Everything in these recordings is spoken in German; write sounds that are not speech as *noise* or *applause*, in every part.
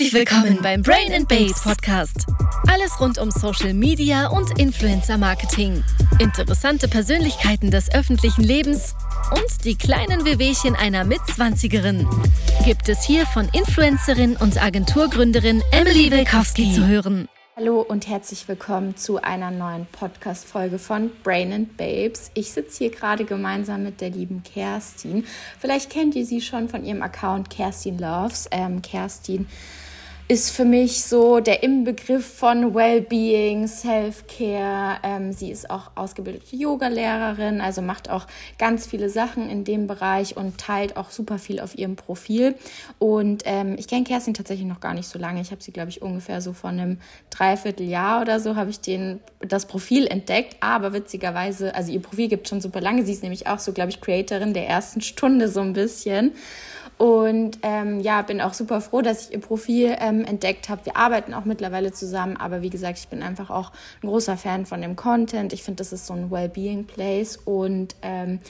Herzlich willkommen beim Brain and Babes Podcast. Alles rund um Social Media und Influencer Marketing. Interessante Persönlichkeiten des öffentlichen Lebens und die kleinen Wehwehchen einer Mitzwanzigerin gibt es hier von Influencerin und Agenturgründerin Emily Wilkowski zu hören. Hallo und herzlich willkommen zu einer neuen Podcast-Folge von Brain and Babes. Ich sitze hier gerade gemeinsam mit der lieben Kerstin. Vielleicht kennt ihr sie schon von ihrem Account Kerstin Loves. Ähm, Kerstin ist für mich so der Inbegriff von Wellbeing, Self-Care. Ähm, sie ist auch ausgebildete Yoga-Lehrerin, also macht auch ganz viele Sachen in dem Bereich und teilt auch super viel auf ihrem Profil. Und ähm, ich kenne Kerstin tatsächlich noch gar nicht so lange. Ich habe sie, glaube ich, ungefähr so vor einem Dreivierteljahr oder so habe ich den, das Profil entdeckt. Aber witzigerweise, also ihr Profil gibt schon super lange. Sie ist nämlich auch so, glaube ich, Creatorin der ersten Stunde so ein bisschen. Und ähm, ja, bin auch super froh, dass ich ihr Profil ähm, entdeckt habe. Wir arbeiten auch mittlerweile zusammen, aber wie gesagt, ich bin einfach auch ein großer Fan von dem Content. Ich finde, das ist so ein Wellbeing-Place und ähm,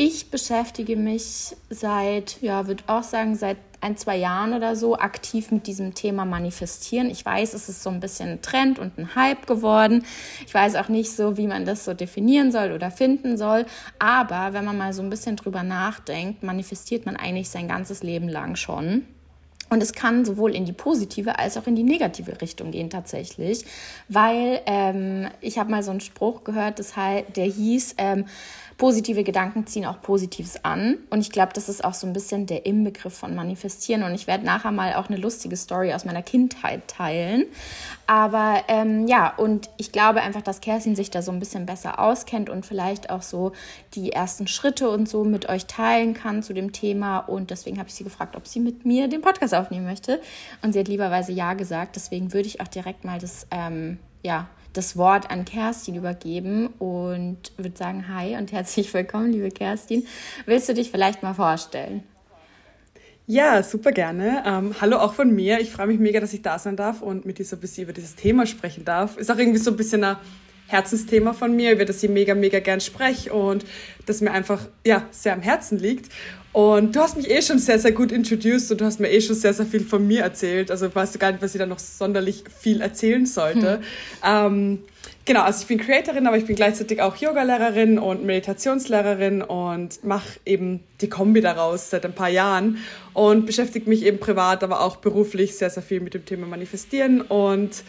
ich beschäftige mich seit, ja, würde auch sagen, seit ein, zwei Jahren oder so aktiv mit diesem Thema manifestieren. Ich weiß, es ist so ein bisschen ein Trend und ein Hype geworden. Ich weiß auch nicht so, wie man das so definieren soll oder finden soll. Aber wenn man mal so ein bisschen drüber nachdenkt, manifestiert man eigentlich sein ganzes Leben lang schon. Und es kann sowohl in die positive als auch in die negative Richtung gehen tatsächlich, weil ähm, ich habe mal so einen Spruch gehört, das der hieß, ähm, positive Gedanken ziehen auch Positives an. Und ich glaube, das ist auch so ein bisschen der Inbegriff von Manifestieren. Und ich werde nachher mal auch eine lustige Story aus meiner Kindheit teilen. Aber ähm, ja, und ich glaube einfach, dass Kerstin sich da so ein bisschen besser auskennt und vielleicht auch so die ersten Schritte und so mit euch teilen kann zu dem Thema. Und deswegen habe ich sie gefragt, ob sie mit mir den Podcast aufnehmen möchte. Und sie hat lieberweise ja gesagt. Deswegen würde ich auch direkt mal das, ähm, ja, das Wort an Kerstin übergeben und würde sagen, hi und herzlich willkommen, liebe Kerstin. Willst du dich vielleicht mal vorstellen? Ja, super gerne. Ähm, hallo auch von mir. Ich freue mich mega, dass ich da sein darf und mit dir so ein bisschen über dieses Thema sprechen darf. Ist auch irgendwie so ein bisschen ein Herzensthema von mir, über das ich mega, mega gern spreche und das mir einfach ja, sehr am Herzen liegt. Und du hast mich eh schon sehr, sehr gut introduced und du hast mir eh schon sehr, sehr viel von mir erzählt. Also weißt du gar nicht, was ich da noch sonderlich viel erzählen sollte. Hm. Ähm, genau, also ich bin Creatorin, aber ich bin gleichzeitig auch Yoga-Lehrerin und Meditationslehrerin und mache eben die Kombi daraus seit ein paar Jahren und beschäftige mich eben privat, aber auch beruflich sehr, sehr viel mit dem Thema Manifestieren und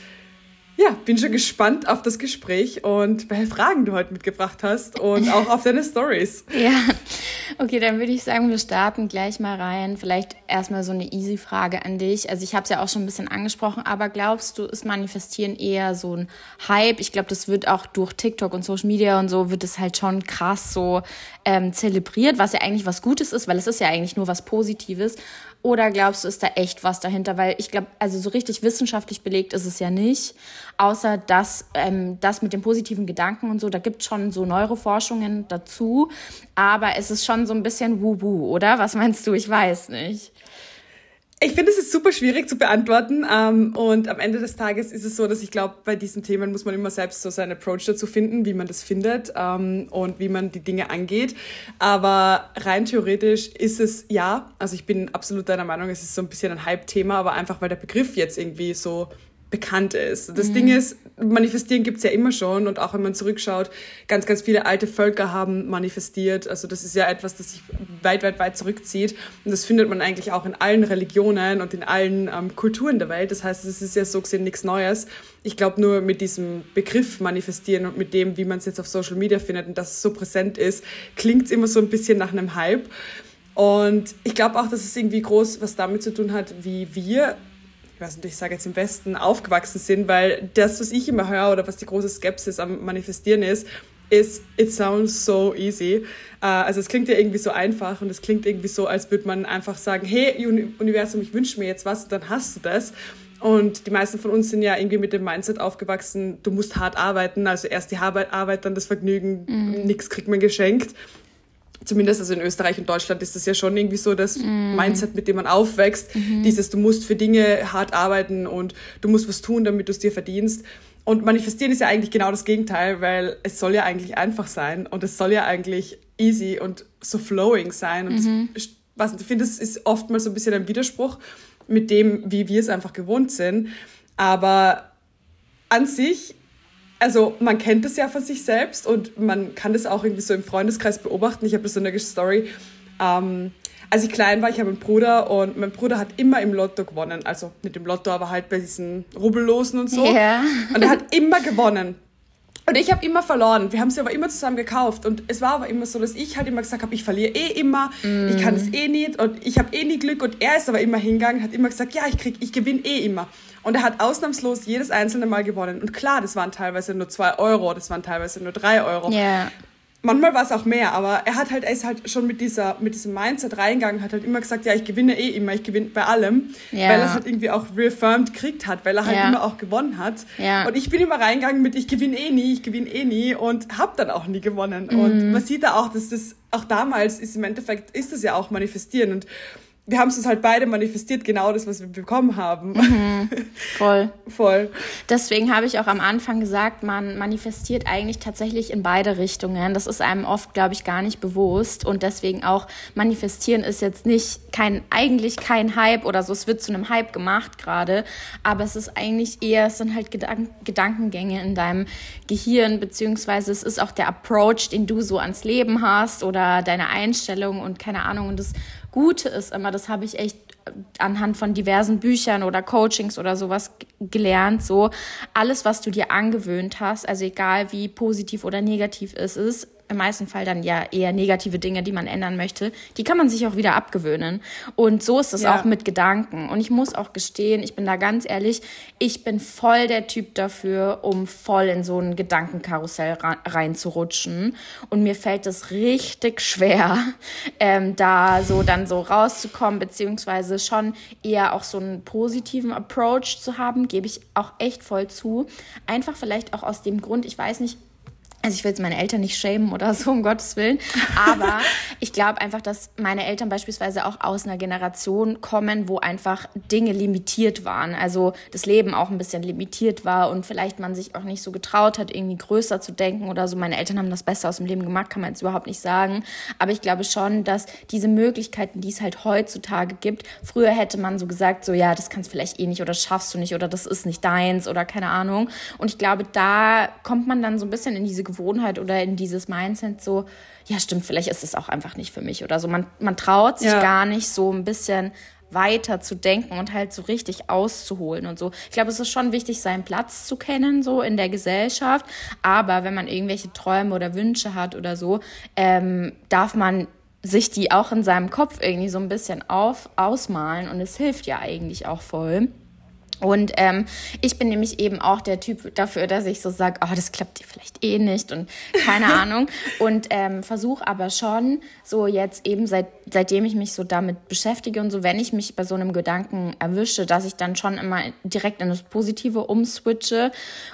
ja, bin schon gespannt auf das Gespräch und welche Fragen du heute mitgebracht hast und auch auf deine Stories. *laughs* Ja, okay, dann würde ich sagen, wir starten gleich mal rein. Vielleicht erstmal so eine easy Frage an dich. Also ich habe es ja auch schon ein bisschen angesprochen, aber glaubst du, ist Manifestieren eher so ein Hype? Ich glaube, das wird auch durch TikTok und Social Media und so wird es halt schon krass so ähm, zelebriert, was ja eigentlich was Gutes ist, weil es ist ja eigentlich nur was Positives. Oder glaubst du, ist da echt was dahinter? Weil ich glaube, also so richtig wissenschaftlich belegt ist es ja nicht. Außer dass ähm, das mit den positiven Gedanken und so, da gibt es schon so Neuroforschungen dazu. Aber es ist schon so ein bisschen Wubu, oder? Was meinst du? Ich weiß nicht. Ich finde, es ist super schwierig zu beantworten. Ähm, und am Ende des Tages ist es so, dass ich glaube, bei diesen Themen muss man immer selbst so seinen Approach dazu finden, wie man das findet ähm, und wie man die Dinge angeht. Aber rein theoretisch ist es ja, also ich bin absolut deiner Meinung, es ist so ein bisschen ein Hype-Thema, aber einfach weil der Begriff jetzt irgendwie so bekannt ist. Das mhm. Ding ist, manifestieren gibt's ja immer schon und auch wenn man zurückschaut, ganz, ganz viele alte Völker haben manifestiert. Also das ist ja etwas, das sich weit, weit, weit zurückzieht und das findet man eigentlich auch in allen Religionen und in allen ähm, Kulturen der Welt. Das heißt, es ist ja so gesehen nichts Neues. Ich glaube nur mit diesem Begriff manifestieren und mit dem, wie man es jetzt auf Social Media findet und dass es so präsent ist, klingt's immer so ein bisschen nach einem Hype. Und ich glaube auch, dass es irgendwie groß was damit zu tun hat, wie wir ich weiß nicht, ich sage jetzt im Westen, aufgewachsen sind, weil das, was ich immer höre oder was die große Skepsis am Manifestieren ist, ist, it sounds so easy. Uh, also es klingt ja irgendwie so einfach und es klingt irgendwie so, als würde man einfach sagen, hey Universum, ich wünsche mir jetzt was und dann hast du das. Und die meisten von uns sind ja irgendwie mit dem Mindset aufgewachsen, du musst hart arbeiten, also erst die Arbeit, Arbeit dann das Vergnügen, mhm. nichts kriegt man geschenkt zumindest also in Österreich und Deutschland ist das ja schon irgendwie so das mm. Mindset, mit dem man aufwächst. Mhm. Dieses, du musst für Dinge hart arbeiten und du musst was tun, damit du es dir verdienst. Und manifestieren ist ja eigentlich genau das Gegenteil, weil es soll ja eigentlich einfach sein und es soll ja eigentlich easy und so flowing sein. Und mhm. es was ich finde, es ist oftmals so ein bisschen ein Widerspruch mit dem, wie wir es einfach gewohnt sind. Aber an sich, also man kennt es ja von sich selbst und man kann das auch irgendwie so im Freundeskreis beobachten. Ich habe so eine Story. Ähm, als ich klein war, ich habe einen Bruder und mein Bruder hat immer im Lotto gewonnen. Also nicht im Lotto, aber halt bei diesen Rubbellosen und so. Yeah. Und er hat immer gewonnen. Und ich habe immer verloren. Wir haben sie aber immer zusammen gekauft. Und es war aber immer so, dass ich halt immer gesagt habe, ich verliere eh immer, mm. ich kann es eh nicht und ich habe eh nie Glück. Und er ist aber immer hingegangen, hat immer gesagt, ja, ich krieg, ich gewinne eh immer. Und er hat ausnahmslos jedes einzelne Mal gewonnen. Und klar, das waren teilweise nur zwei Euro, das waren teilweise nur drei Euro. Yeah. Manchmal war es auch mehr, aber er hat halt, er ist halt schon mit dieser, mit diesem Mindset reingegangen, hat halt immer gesagt, ja, ich gewinne eh immer, ich gewinne bei allem, ja. weil er es halt irgendwie auch reaffirmed gekriegt hat, weil er halt ja. immer auch gewonnen hat. Ja. Und ich bin immer reingegangen mit, ich gewinne eh nie, ich gewinne eh nie und hab dann auch nie gewonnen. Mhm. Und man sieht da auch, dass das, auch damals ist im Endeffekt, ist das ja auch manifestieren und wir haben es uns halt beide manifestiert, genau das, was wir bekommen haben. Mhm, voll. *laughs* voll. Deswegen habe ich auch am Anfang gesagt, man manifestiert eigentlich tatsächlich in beide Richtungen. Das ist einem oft, glaube ich, gar nicht bewusst. Und deswegen auch manifestieren ist jetzt nicht kein, eigentlich kein Hype oder so. Es wird zu einem Hype gemacht gerade. Aber es ist eigentlich eher, es sind halt Gedank Gedankengänge in deinem Gehirn, beziehungsweise es ist auch der Approach, den du so ans Leben hast oder deine Einstellung und keine Ahnung. Und das Gute ist immer, das habe ich echt anhand von diversen Büchern oder Coachings oder sowas gelernt, so. Alles, was du dir angewöhnt hast, also egal wie positiv oder negativ es ist, im meisten Fall dann ja eher negative Dinge, die man ändern möchte, die kann man sich auch wieder abgewöhnen. Und so ist es ja. auch mit Gedanken. Und ich muss auch gestehen, ich bin da ganz ehrlich, ich bin voll der Typ dafür, um voll in so ein Gedankenkarussell reinzurutschen. Und mir fällt es richtig schwer, *laughs* ähm, da so dann so rauszukommen, beziehungsweise schon eher auch so einen positiven Approach zu haben, gebe ich auch echt voll zu. Einfach vielleicht auch aus dem Grund, ich weiß nicht, also ich will jetzt meine Eltern nicht schämen oder so, um Gottes Willen. Aber *laughs* ich glaube einfach, dass meine Eltern beispielsweise auch aus einer Generation kommen, wo einfach Dinge limitiert waren. Also das Leben auch ein bisschen limitiert war und vielleicht man sich auch nicht so getraut hat, irgendwie größer zu denken oder so. Meine Eltern haben das Beste aus dem Leben gemacht, kann man jetzt überhaupt nicht sagen. Aber ich glaube schon, dass diese Möglichkeiten, die es halt heutzutage gibt, früher hätte man so gesagt, so ja, das kannst vielleicht eh nicht oder schaffst du nicht oder das ist nicht deins oder keine Ahnung. Und ich glaube, da kommt man dann so ein bisschen in diese Gewohnheit oder in dieses Mindset so, ja stimmt, vielleicht ist es auch einfach nicht für mich oder so. Man, man traut sich ja. gar nicht so ein bisschen weiter zu denken und halt so richtig auszuholen und so. Ich glaube, es ist schon wichtig, seinen Platz zu kennen, so in der Gesellschaft. Aber wenn man irgendwelche Träume oder Wünsche hat oder so, ähm, darf man sich die auch in seinem Kopf irgendwie so ein bisschen auf, ausmalen und es hilft ja eigentlich auch voll. Und ähm, ich bin nämlich eben auch der Typ dafür, dass ich so sage, oh, das klappt dir vielleicht eh nicht und keine *laughs* Ahnung. Und ähm, versuche aber schon so jetzt eben seit, seitdem ich mich so damit beschäftige und so, wenn ich mich bei so einem Gedanken erwische, dass ich dann schon immer direkt in das Positive umswitche.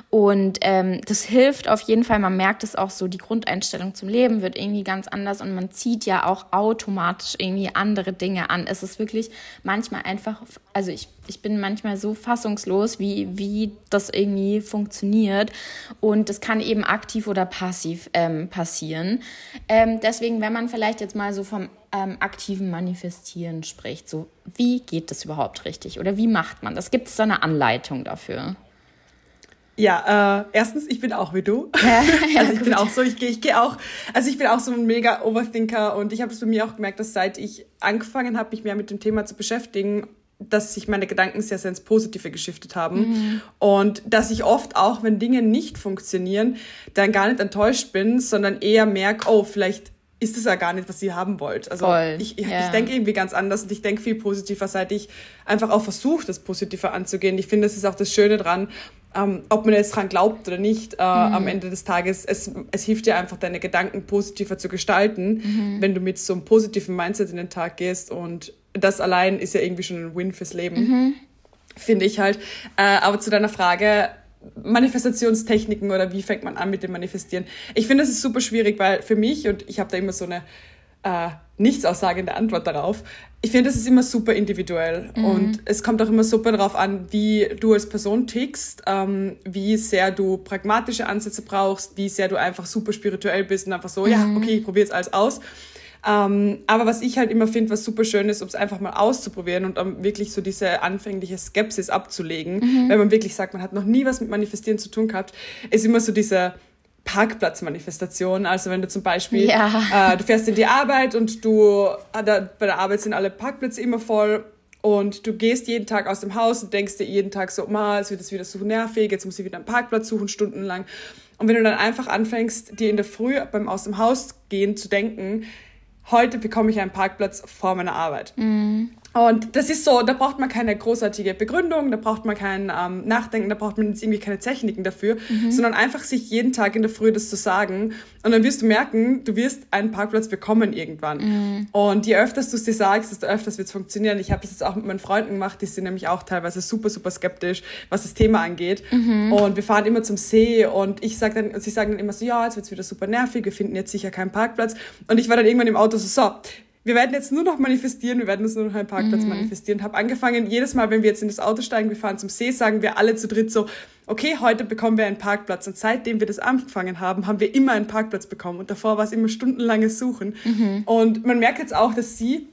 Und ähm, das hilft auf jeden Fall. Man merkt es auch so, die Grundeinstellung zum Leben wird irgendwie ganz anders und man zieht ja auch automatisch irgendwie andere Dinge an. Es ist wirklich manchmal einfach, also ich, ich bin manchmal so fassungslos, wie, wie das irgendwie funktioniert. Und das kann eben aktiv oder passiv ähm, passieren. Ähm, deswegen, wenn man vielleicht jetzt mal so vom ähm, aktiven Manifestieren spricht, so wie geht das überhaupt richtig oder wie macht man das? Gibt es da eine Anleitung dafür? Ja, äh, erstens, ich bin auch wie du. Ja, *laughs* ja, also ich gut. bin auch so, ich gehe ich geh auch, also ich bin auch so ein mega Overthinker und ich habe es bei mir auch gemerkt, dass seit ich angefangen habe, mich mehr mit dem Thema zu beschäftigen dass sich meine Gedanken sehr, sehr ins Positive geschiftet haben. Mhm. Und dass ich oft auch, wenn Dinge nicht funktionieren, dann gar nicht enttäuscht bin, sondern eher merke, oh, vielleicht ist das ja gar nicht, was ihr haben wollt. Also Voll. ich, ich, ja. ich denke irgendwie ganz anders und ich denke viel positiver, seit ich einfach auch versuche, das Positiver anzugehen. Ich finde, das ist auch das Schöne dran, ähm, ob man jetzt dran glaubt oder nicht, äh, mhm. am Ende des Tages, es, es hilft dir einfach, deine Gedanken positiver zu gestalten, mhm. wenn du mit so einem positiven Mindset in den Tag gehst und das allein ist ja irgendwie schon ein Win fürs Leben, mhm. finde ich halt. Äh, aber zu deiner Frage, Manifestationstechniken oder wie fängt man an mit dem Manifestieren? Ich finde, das ist super schwierig, weil für mich, und ich habe da immer so eine äh, nichtsaussagende Antwort darauf, ich finde, das ist immer super individuell mhm. und es kommt auch immer super darauf an, wie du als Person tickst, ähm, wie sehr du pragmatische Ansätze brauchst, wie sehr du einfach super spirituell bist und einfach so, mhm. ja, okay, ich probiere jetzt alles aus. Ähm, aber was ich halt immer finde, was super schön ist, um es einfach mal auszuprobieren und um wirklich so diese anfängliche Skepsis abzulegen, mhm. wenn man wirklich sagt, man hat noch nie was mit Manifestieren zu tun gehabt, ist immer so diese Parkplatzmanifestation. Also wenn du zum Beispiel, ja. äh, du fährst in die Arbeit und du, äh, da, bei der Arbeit sind alle Parkplätze immer voll und du gehst jeden Tag aus dem Haus und denkst dir jeden Tag so, ma, es wird jetzt wieder so nervig, jetzt muss ich wieder einen Parkplatz suchen, stundenlang. Und wenn du dann einfach anfängst, dir in der Früh beim Aus dem Haus gehen zu denken, heute bekomme ich einen Parkplatz vor meiner Arbeit. Mhm. Und das ist so, da braucht man keine großartige Begründung, da braucht man kein ähm, Nachdenken, da braucht man jetzt irgendwie keine Techniken dafür, mhm. sondern einfach sich jeden Tag in der Früh das zu sagen. Und dann wirst du merken, du wirst einen Parkplatz bekommen irgendwann. Mhm. Und je öfters du es dir sagst, desto öfters wird es funktionieren. Ich habe das jetzt auch mit meinen Freunden gemacht, die sind nämlich auch teilweise super, super skeptisch, was das Thema angeht. Mhm. Und wir fahren immer zum See und ich sag dann, sie sagen dann immer so, ja, jetzt wird es wieder super nervig, wir finden jetzt sicher keinen Parkplatz. Und ich war dann irgendwann im Auto so, so, wir werden jetzt nur noch manifestieren, wir werden uns nur noch einen Parkplatz mhm. manifestieren. Habe angefangen, jedes Mal, wenn wir jetzt in das Auto steigen, wir fahren zum See, sagen wir alle zu dritt so, okay, heute bekommen wir einen Parkplatz. Und seitdem wir das angefangen haben, haben wir immer einen Parkplatz bekommen. Und davor war es immer stundenlanges Suchen. Mhm. Und man merkt jetzt auch, dass sie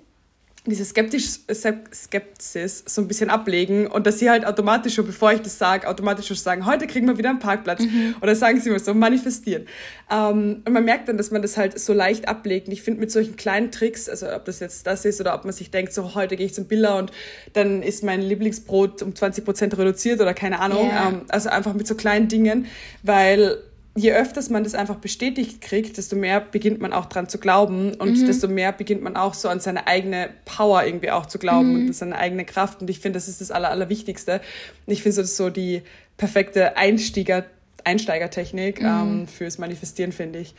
diese Skeptisch, Skepsis so ein bisschen ablegen und dass sie halt automatisch schon, bevor ich das sage, automatisch schon sagen, heute kriegen wir wieder einen Parkplatz. Mhm. Oder sagen sie mal so, manifestieren. Ähm, und man merkt dann, dass man das halt so leicht ablegt. Und ich finde mit solchen kleinen Tricks, also ob das jetzt das ist oder ob man sich denkt, so heute gehe ich zum Biller und dann ist mein Lieblingsbrot um 20 Prozent reduziert oder keine Ahnung. Yeah. Ähm, also einfach mit so kleinen Dingen, weil je öfters man das einfach bestätigt kriegt, desto mehr beginnt man auch dran zu glauben und mhm. desto mehr beginnt man auch so an seine eigene Power irgendwie auch zu glauben mhm. und seine eigene Kraft. Und ich finde, das ist das Aller, Allerwichtigste. Und ich finde, das ist so die perfekte Einstieger Einsteigertechnik mhm. ähm, fürs Manifestieren, finde ich.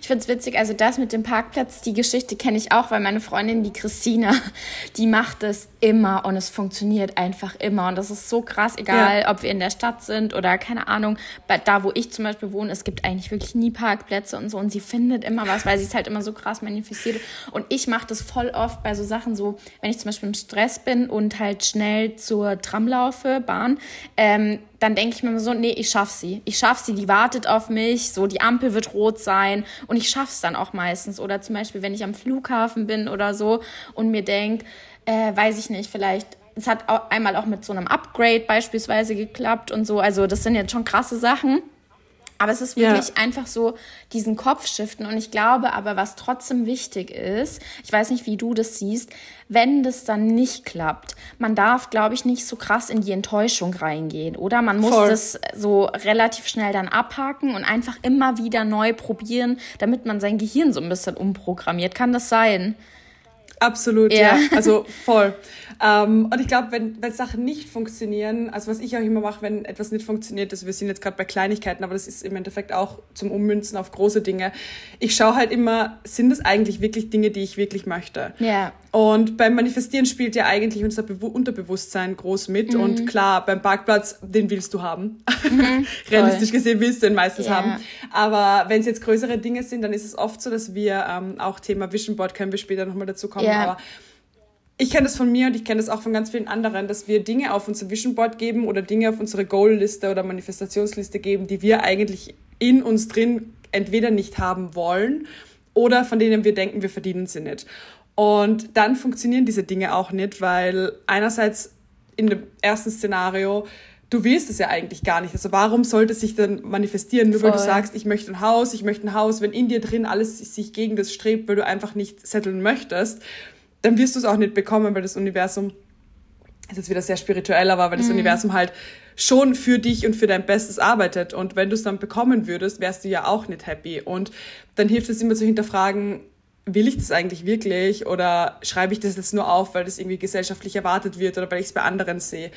Ich finde es witzig, also das mit dem Parkplatz, die Geschichte kenne ich auch, weil meine Freundin, die Christina, *laughs* die macht es immer und es funktioniert einfach immer. Und das ist so krass, egal ja. ob wir in der Stadt sind oder keine Ahnung, da wo ich zum Beispiel wohne, es gibt eigentlich wirklich nie Parkplätze und so und sie findet immer was, weil sie es halt immer so krass manifestiert. Und ich mache das voll oft bei so Sachen so, wenn ich zum Beispiel im Stress bin und halt schnell zur Tram laufe, Bahn, ähm, dann denke ich mir so, nee, ich schaff sie. Ich schaff sie, die wartet auf mich, so die Ampel wird rot sein und ich schaff's dann auch meistens. Oder zum Beispiel, wenn ich am Flughafen bin oder so und mir denke, äh, weiß ich nicht, vielleicht es hat auch einmal auch mit so einem Upgrade beispielsweise geklappt und so. Also das sind jetzt schon krasse Sachen. Aber es ist wirklich ja. einfach so diesen Kopf shiften. Und ich glaube aber, was trotzdem wichtig ist, ich weiß nicht, wie du das siehst, wenn das dann nicht klappt, man darf, glaube ich, nicht so krass in die Enttäuschung reingehen, oder? Man muss Voll. das so relativ schnell dann abhaken und einfach immer wieder neu probieren, damit man sein Gehirn so ein bisschen umprogrammiert. Kann das sein? Absolut, ja. ja. Also voll. Ähm, und ich glaube, wenn, wenn Sachen nicht funktionieren, also was ich auch immer mache, wenn etwas nicht funktioniert, also wir sind jetzt gerade bei Kleinigkeiten, aber das ist im Endeffekt auch zum Ummünzen auf große Dinge. Ich schaue halt immer, sind das eigentlich wirklich Dinge, die ich wirklich möchte? Ja. Und beim Manifestieren spielt ja eigentlich unser Be Unterbewusstsein groß mit. Mhm. Und klar, beim Parkplatz, den willst du haben. Mhm, *laughs* Realistisch gesehen willst du den meistens yeah. haben. Aber wenn es jetzt größere Dinge sind, dann ist es oft so, dass wir ähm, auch Thema Vision Board können wir später nochmal dazu kommen. Yeah. Aber ich kenne das von mir und ich kenne das auch von ganz vielen anderen, dass wir Dinge auf unser Vision Board geben oder Dinge auf unsere Goal-Liste oder Manifestationsliste geben, die wir eigentlich in uns drin entweder nicht haben wollen oder von denen wir denken, wir verdienen sie nicht. Und dann funktionieren diese Dinge auch nicht, weil einerseits in dem ersten Szenario, du willst es ja eigentlich gar nicht. Also warum sollte es sich dann manifestieren, nur Voll. weil du sagst, ich möchte ein Haus, ich möchte ein Haus, wenn in dir drin alles sich gegen das strebt, weil du einfach nicht setteln möchtest, dann wirst du es auch nicht bekommen, weil das Universum, ist jetzt wieder sehr spirituell, aber weil das mhm. Universum halt schon für dich und für dein Bestes arbeitet. Und wenn du es dann bekommen würdest, wärst du ja auch nicht happy. Und dann hilft es immer zu hinterfragen, will ich das eigentlich wirklich oder schreibe ich das jetzt nur auf, weil das irgendwie gesellschaftlich erwartet wird oder weil ich es bei anderen sehe.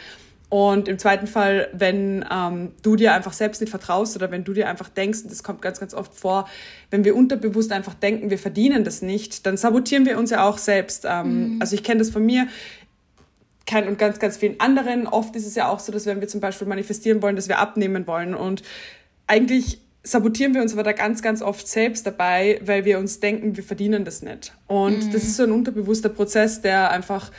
Und im zweiten Fall, wenn ähm, du dir einfach selbst nicht vertraust oder wenn du dir einfach denkst, und das kommt ganz, ganz oft vor, wenn wir unterbewusst einfach denken, wir verdienen das nicht, dann sabotieren wir uns ja auch selbst. Ähm, mhm. Also ich kenne das von mir kein, und ganz, ganz vielen anderen. Oft ist es ja auch so, dass wenn wir zum Beispiel manifestieren wollen, dass wir abnehmen wollen und eigentlich sabotieren wir uns aber da ganz, ganz oft selbst dabei, weil wir uns denken, wir verdienen das nicht. Und mhm. das ist so ein unterbewusster Prozess, der einfach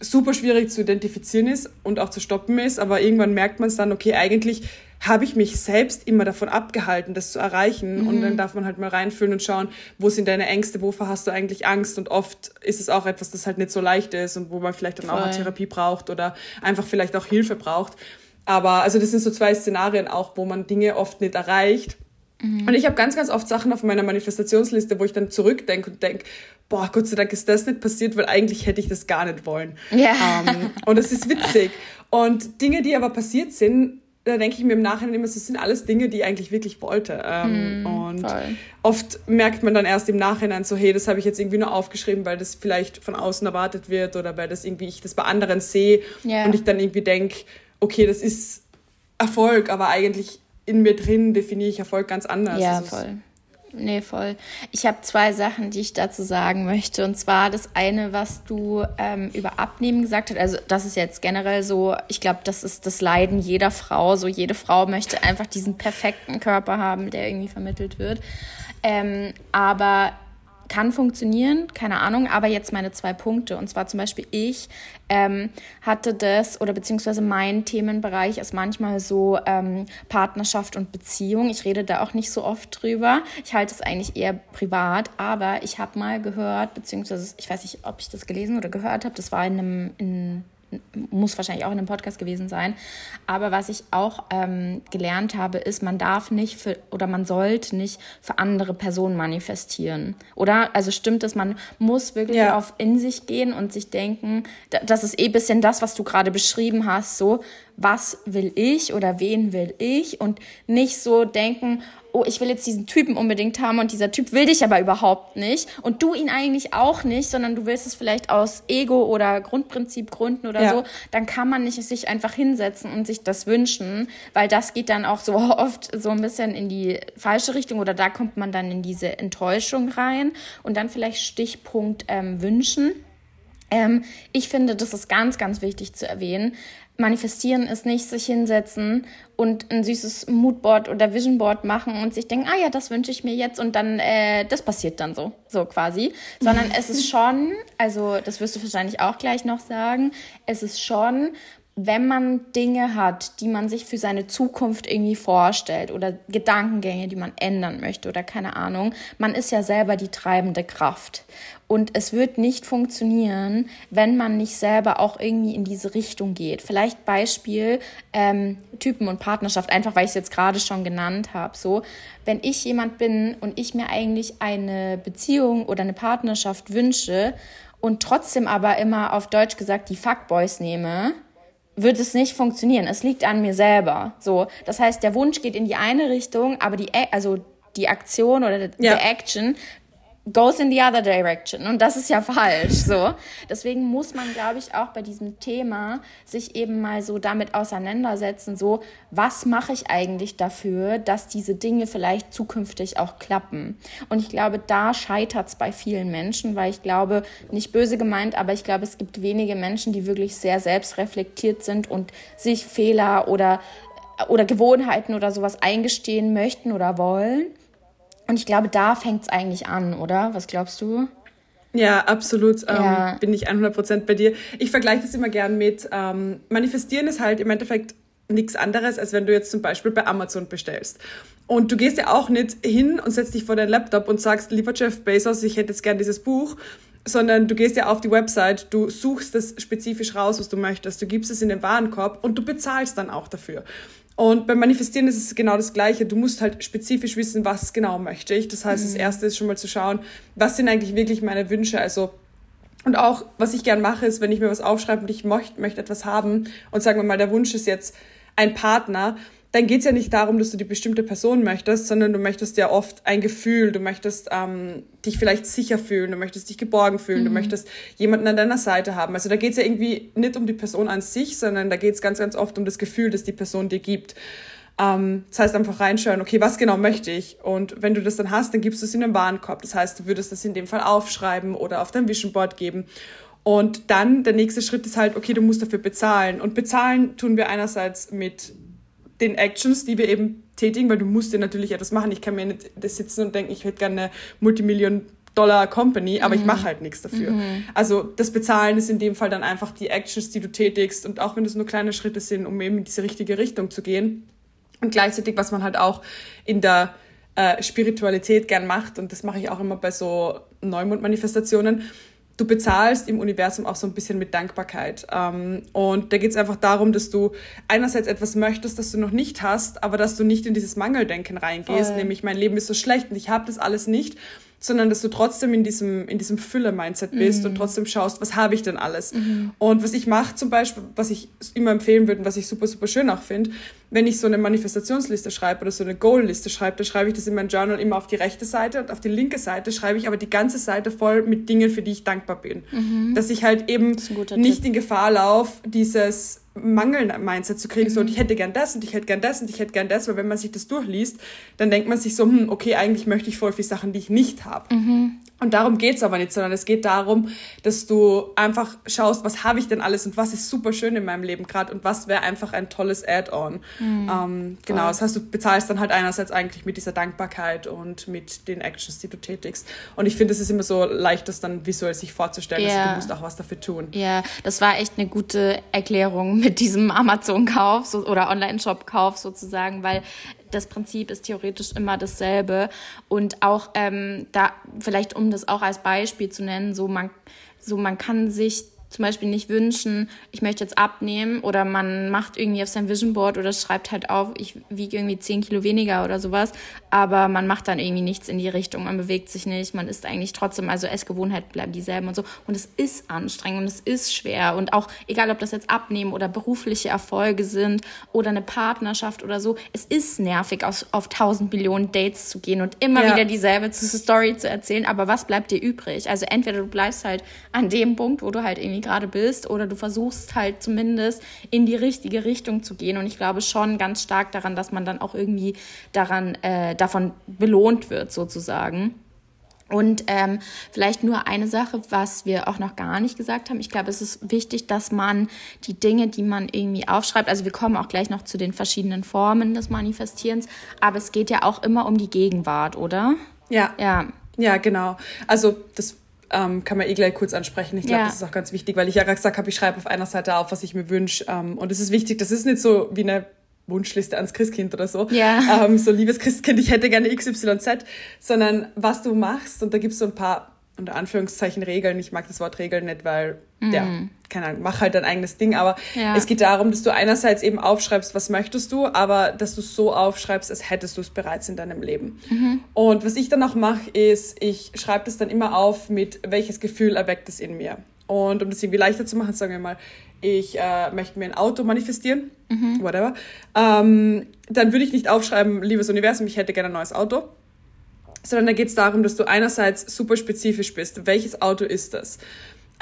super schwierig zu identifizieren ist und auch zu stoppen ist, aber irgendwann merkt man es dann, okay, eigentlich habe ich mich selbst immer davon abgehalten, das zu erreichen. Mhm. Und dann darf man halt mal reinfühlen und schauen, wo sind deine Ängste, wovor hast du eigentlich Angst? Und oft ist es auch etwas, das halt nicht so leicht ist und wo man vielleicht dann Voll. auch eine Therapie braucht oder einfach vielleicht auch Hilfe braucht. Aber also das sind so zwei Szenarien auch, wo man Dinge oft nicht erreicht. Mhm. Und ich habe ganz, ganz oft Sachen auf meiner Manifestationsliste, wo ich dann zurückdenke und denke, boah, Gott sei Dank ist das nicht passiert, weil eigentlich hätte ich das gar nicht wollen. Ja. Ähm, und es ist witzig. Und Dinge, die aber passiert sind, da denke ich mir im Nachhinein immer, das sind alles Dinge, die ich eigentlich wirklich wollte. Ähm, mm, und voll. oft merkt man dann erst im Nachhinein so, hey, das habe ich jetzt irgendwie nur aufgeschrieben, weil das vielleicht von außen erwartet wird oder weil das irgendwie ich das bei anderen sehe yeah. und ich dann irgendwie denke, okay, das ist Erfolg, aber eigentlich in mir drin definiere ich Erfolg ganz anders. Ja, voll. Nee, voll. Ich habe zwei Sachen, die ich dazu sagen möchte. Und zwar das eine, was du ähm, über Abnehmen gesagt hast. Also das ist jetzt generell so, ich glaube, das ist das Leiden jeder Frau. So jede Frau möchte einfach diesen perfekten Körper haben, der irgendwie vermittelt wird. Ähm, aber kann funktionieren, keine Ahnung, aber jetzt meine zwei Punkte. Und zwar zum Beispiel ich ähm, hatte das oder beziehungsweise mein Themenbereich ist manchmal so ähm, Partnerschaft und Beziehung. Ich rede da auch nicht so oft drüber. Ich halte es eigentlich eher privat, aber ich habe mal gehört, beziehungsweise ich weiß nicht, ob ich das gelesen oder gehört habe, das war in einem in muss wahrscheinlich auch in einem Podcast gewesen sein. Aber was ich auch ähm, gelernt habe, ist, man darf nicht für oder man sollte nicht für andere Personen manifestieren. Oder? Also stimmt es, man muss wirklich ja. auf in sich gehen und sich denken, das ist eh ein bisschen das, was du gerade beschrieben hast, so, was will ich oder wen will ich und nicht so denken, oh, ich will jetzt diesen Typen unbedingt haben und dieser Typ will dich aber überhaupt nicht und du ihn eigentlich auch nicht, sondern du willst es vielleicht aus Ego oder Grundprinzip gründen oder ja. so, dann kann man nicht sich einfach hinsetzen und sich das wünschen, weil das geht dann auch so *laughs* oft so ein bisschen in die falsche Richtung oder da kommt man dann in diese Enttäuschung rein und dann vielleicht Stichpunkt ähm, wünschen. Ähm, ich finde, das ist ganz, ganz wichtig zu erwähnen, Manifestieren ist nicht sich hinsetzen und ein süßes Moodboard oder Visionboard machen und sich denken, ah ja, das wünsche ich mir jetzt und dann, äh, das passiert dann so, so quasi. Sondern es ist *laughs* schon, also das wirst du wahrscheinlich auch gleich noch sagen, es ist schon, wenn man Dinge hat, die man sich für seine Zukunft irgendwie vorstellt oder Gedankengänge, die man ändern möchte oder keine Ahnung, man ist ja selber die treibende Kraft. Und es wird nicht funktionieren, wenn man nicht selber auch irgendwie in diese Richtung geht. Vielleicht Beispiel ähm, Typen und Partnerschaft, einfach weil ich es jetzt gerade schon genannt habe. So, wenn ich jemand bin und ich mir eigentlich eine Beziehung oder eine Partnerschaft wünsche und trotzdem aber immer auf Deutsch gesagt die Fuckboys nehme, wird es nicht funktionieren. Es liegt an mir selber. So, das heißt, der Wunsch geht in die eine Richtung, aber die, also die Aktion oder die ja. Action goes in the other direction. Und das ist ja falsch, so. *laughs* Deswegen muss man, glaube ich, auch bei diesem Thema sich eben mal so damit auseinandersetzen, so, was mache ich eigentlich dafür, dass diese Dinge vielleicht zukünftig auch klappen? Und ich glaube, da scheitert es bei vielen Menschen, weil ich glaube, nicht böse gemeint, aber ich glaube, es gibt wenige Menschen, die wirklich sehr selbstreflektiert sind und sich Fehler oder oder Gewohnheiten oder sowas eingestehen möchten oder wollen. Und ich glaube, da fängt es eigentlich an, oder? Was glaubst du? Ja, absolut. Ähm, ja. Ähm, bin ich 100% bei dir. Ich vergleiche das immer gern mit, ähm, manifestieren ist halt im Endeffekt nichts anderes, als wenn du jetzt zum Beispiel bei Amazon bestellst. Und du gehst ja auch nicht hin und setzt dich vor deinen Laptop und sagst, lieber Jeff Bezos, ich hätte jetzt gern dieses Buch, sondern du gehst ja auf die Website, du suchst das spezifisch raus, was du möchtest, du gibst es in den Warenkorb und du bezahlst dann auch dafür. Und beim Manifestieren ist es genau das Gleiche. Du musst halt spezifisch wissen, was genau möchte ich. Das heißt, mhm. das Erste ist schon mal zu schauen, was sind eigentlich wirklich meine Wünsche. Also und auch, was ich gern mache, ist, wenn ich mir was aufschreibe und ich möchte, möchte etwas haben und sagen wir mal, der Wunsch ist jetzt ein Partner, dann geht es ja nicht darum, dass du die bestimmte Person möchtest, sondern du möchtest ja oft ein Gefühl, du möchtest ähm, dich vielleicht sicher fühlen, du möchtest dich geborgen fühlen, mhm. du möchtest jemanden an deiner Seite haben. Also da geht es ja irgendwie nicht um die Person an sich, sondern da geht es ganz, ganz oft um das Gefühl, das die Person dir gibt. Ähm, das heißt einfach reinschauen, okay, was genau möchte ich? Und wenn du das dann hast, dann gibst du es in den Warenkorb. Das heißt, du würdest das in dem Fall aufschreiben oder auf dein Vision Board geben. Und dann der nächste Schritt ist halt, okay, du musst dafür bezahlen. Und bezahlen tun wir einerseits mit den Actions, die wir eben tätigen, weil du musst dir natürlich etwas machen. Ich kann mir nicht sitzen und denken, ich hätte gerne eine Multimillion Dollar Company, aber mhm. ich mache halt nichts dafür. Mhm. Also das Bezahlen ist in dem Fall dann einfach die Actions, die du tätigst und auch wenn es nur kleine Schritte sind, um eben in diese richtige Richtung zu gehen. Und gleichzeitig, was man halt auch in der äh, Spiritualität gern macht, und das mache ich auch immer bei so Neumond-Manifestationen, du bezahlst im Universum auch so ein bisschen mit Dankbarkeit. Ähm, und da geht es einfach darum, dass du einerseits etwas möchtest, das du noch nicht hast, aber dass du nicht in dieses Mangeldenken reingehst, Voll. nämlich mein Leben ist so schlecht und ich habe das alles nicht sondern dass du trotzdem in diesem, in diesem Fülle-Mindset bist mhm. und trotzdem schaust, was habe ich denn alles. Mhm. Und was ich mache zum Beispiel, was ich immer empfehlen würde und was ich super, super schön auch finde, wenn ich so eine Manifestationsliste schreibe oder so eine Goal-Liste schreibe, dann schreibe ich das in mein Journal immer auf die rechte Seite und auf die linke Seite schreibe ich aber die ganze Seite voll mit Dingen, für die ich dankbar bin. Mhm. Dass ich halt eben nicht Tipp. in Gefahr laufe, dieses Mangel-Mindset zu kriegen, mhm. so, und ich hätte gern das und ich hätte gern das und ich hätte gern das, weil wenn man sich das durchliest, dann denkt man sich so, hm, okay, eigentlich möchte ich voll viele Sachen, die ich nicht habe. Mhm. Und darum geht's aber nicht, sondern es geht darum, dass du einfach schaust, was habe ich denn alles und was ist super schön in meinem Leben gerade und was wäre einfach ein tolles Add-on. Mhm. Ähm, genau, das heißt, du bezahlst dann halt einerseits eigentlich mit dieser Dankbarkeit und mit den Actions, die du tätigst. Und ich finde, es ist immer so leicht, das dann visuell sich vorzustellen, yeah. dass du musst auch was dafür tun. Ja, das war echt eine gute Erklärung mit diesem Amazon-Kauf so, oder Online-Shop-Kauf sozusagen, weil das Prinzip ist theoretisch immer dasselbe. Und auch ähm, da, vielleicht um das auch als Beispiel zu nennen, so man, so man kann sich zum Beispiel nicht wünschen, ich möchte jetzt abnehmen oder man macht irgendwie auf sein Vision Board oder schreibt halt auf, ich wiege irgendwie 10 Kilo weniger oder sowas, aber man macht dann irgendwie nichts in die Richtung, man bewegt sich nicht, man ist eigentlich trotzdem, also Essgewohnheiten bleiben dieselben und so und es ist anstrengend und es ist schwer und auch egal, ob das jetzt Abnehmen oder berufliche Erfolge sind oder eine Partnerschaft oder so, es ist nervig, auf, auf 1000 Millionen Dates zu gehen und immer ja. wieder dieselbe Story zu erzählen, aber was bleibt dir übrig? Also entweder du bleibst halt an dem Punkt, wo du halt irgendwie gerade bist oder du versuchst halt zumindest in die richtige Richtung zu gehen. Und ich glaube schon ganz stark daran, dass man dann auch irgendwie daran, äh, davon belohnt wird sozusagen. Und ähm, vielleicht nur eine Sache, was wir auch noch gar nicht gesagt haben. Ich glaube, es ist wichtig, dass man die Dinge, die man irgendwie aufschreibt, also wir kommen auch gleich noch zu den verschiedenen Formen des Manifestierens, aber es geht ja auch immer um die Gegenwart, oder? Ja. Ja. Ja, genau. Also das ähm, kann man eh gleich kurz ansprechen. Ich glaube, ja. das ist auch ganz wichtig, weil ich ja gesagt habe, ich schreibe auf einer Seite auf, was ich mir wünsche. Ähm, und es ist wichtig, das ist nicht so wie eine Wunschliste ans Christkind oder so. Ja. Ähm, so, liebes Christkind, ich hätte gerne XYZ, sondern was du machst. Und da gibt es so ein paar unter Anführungszeichen Regeln. Ich mag das Wort Regeln nicht, weil, mm. ja, keine Ahnung, mach halt dein eigenes Ding. Aber ja. es geht darum, dass du einerseits eben aufschreibst, was möchtest du, aber dass du so aufschreibst, als hättest du es bereits in deinem Leben. Mhm. Und was ich dann auch mache, ist, ich schreibe das dann immer auf mit, welches Gefühl erweckt es in mir. Und um das irgendwie leichter zu machen, sagen wir mal, ich äh, möchte mir ein Auto manifestieren, mhm. whatever, ähm, dann würde ich nicht aufschreiben, liebes Universum, ich hätte gerne ein neues Auto, sondern da geht es darum, dass du einerseits super spezifisch bist. Welches Auto ist das?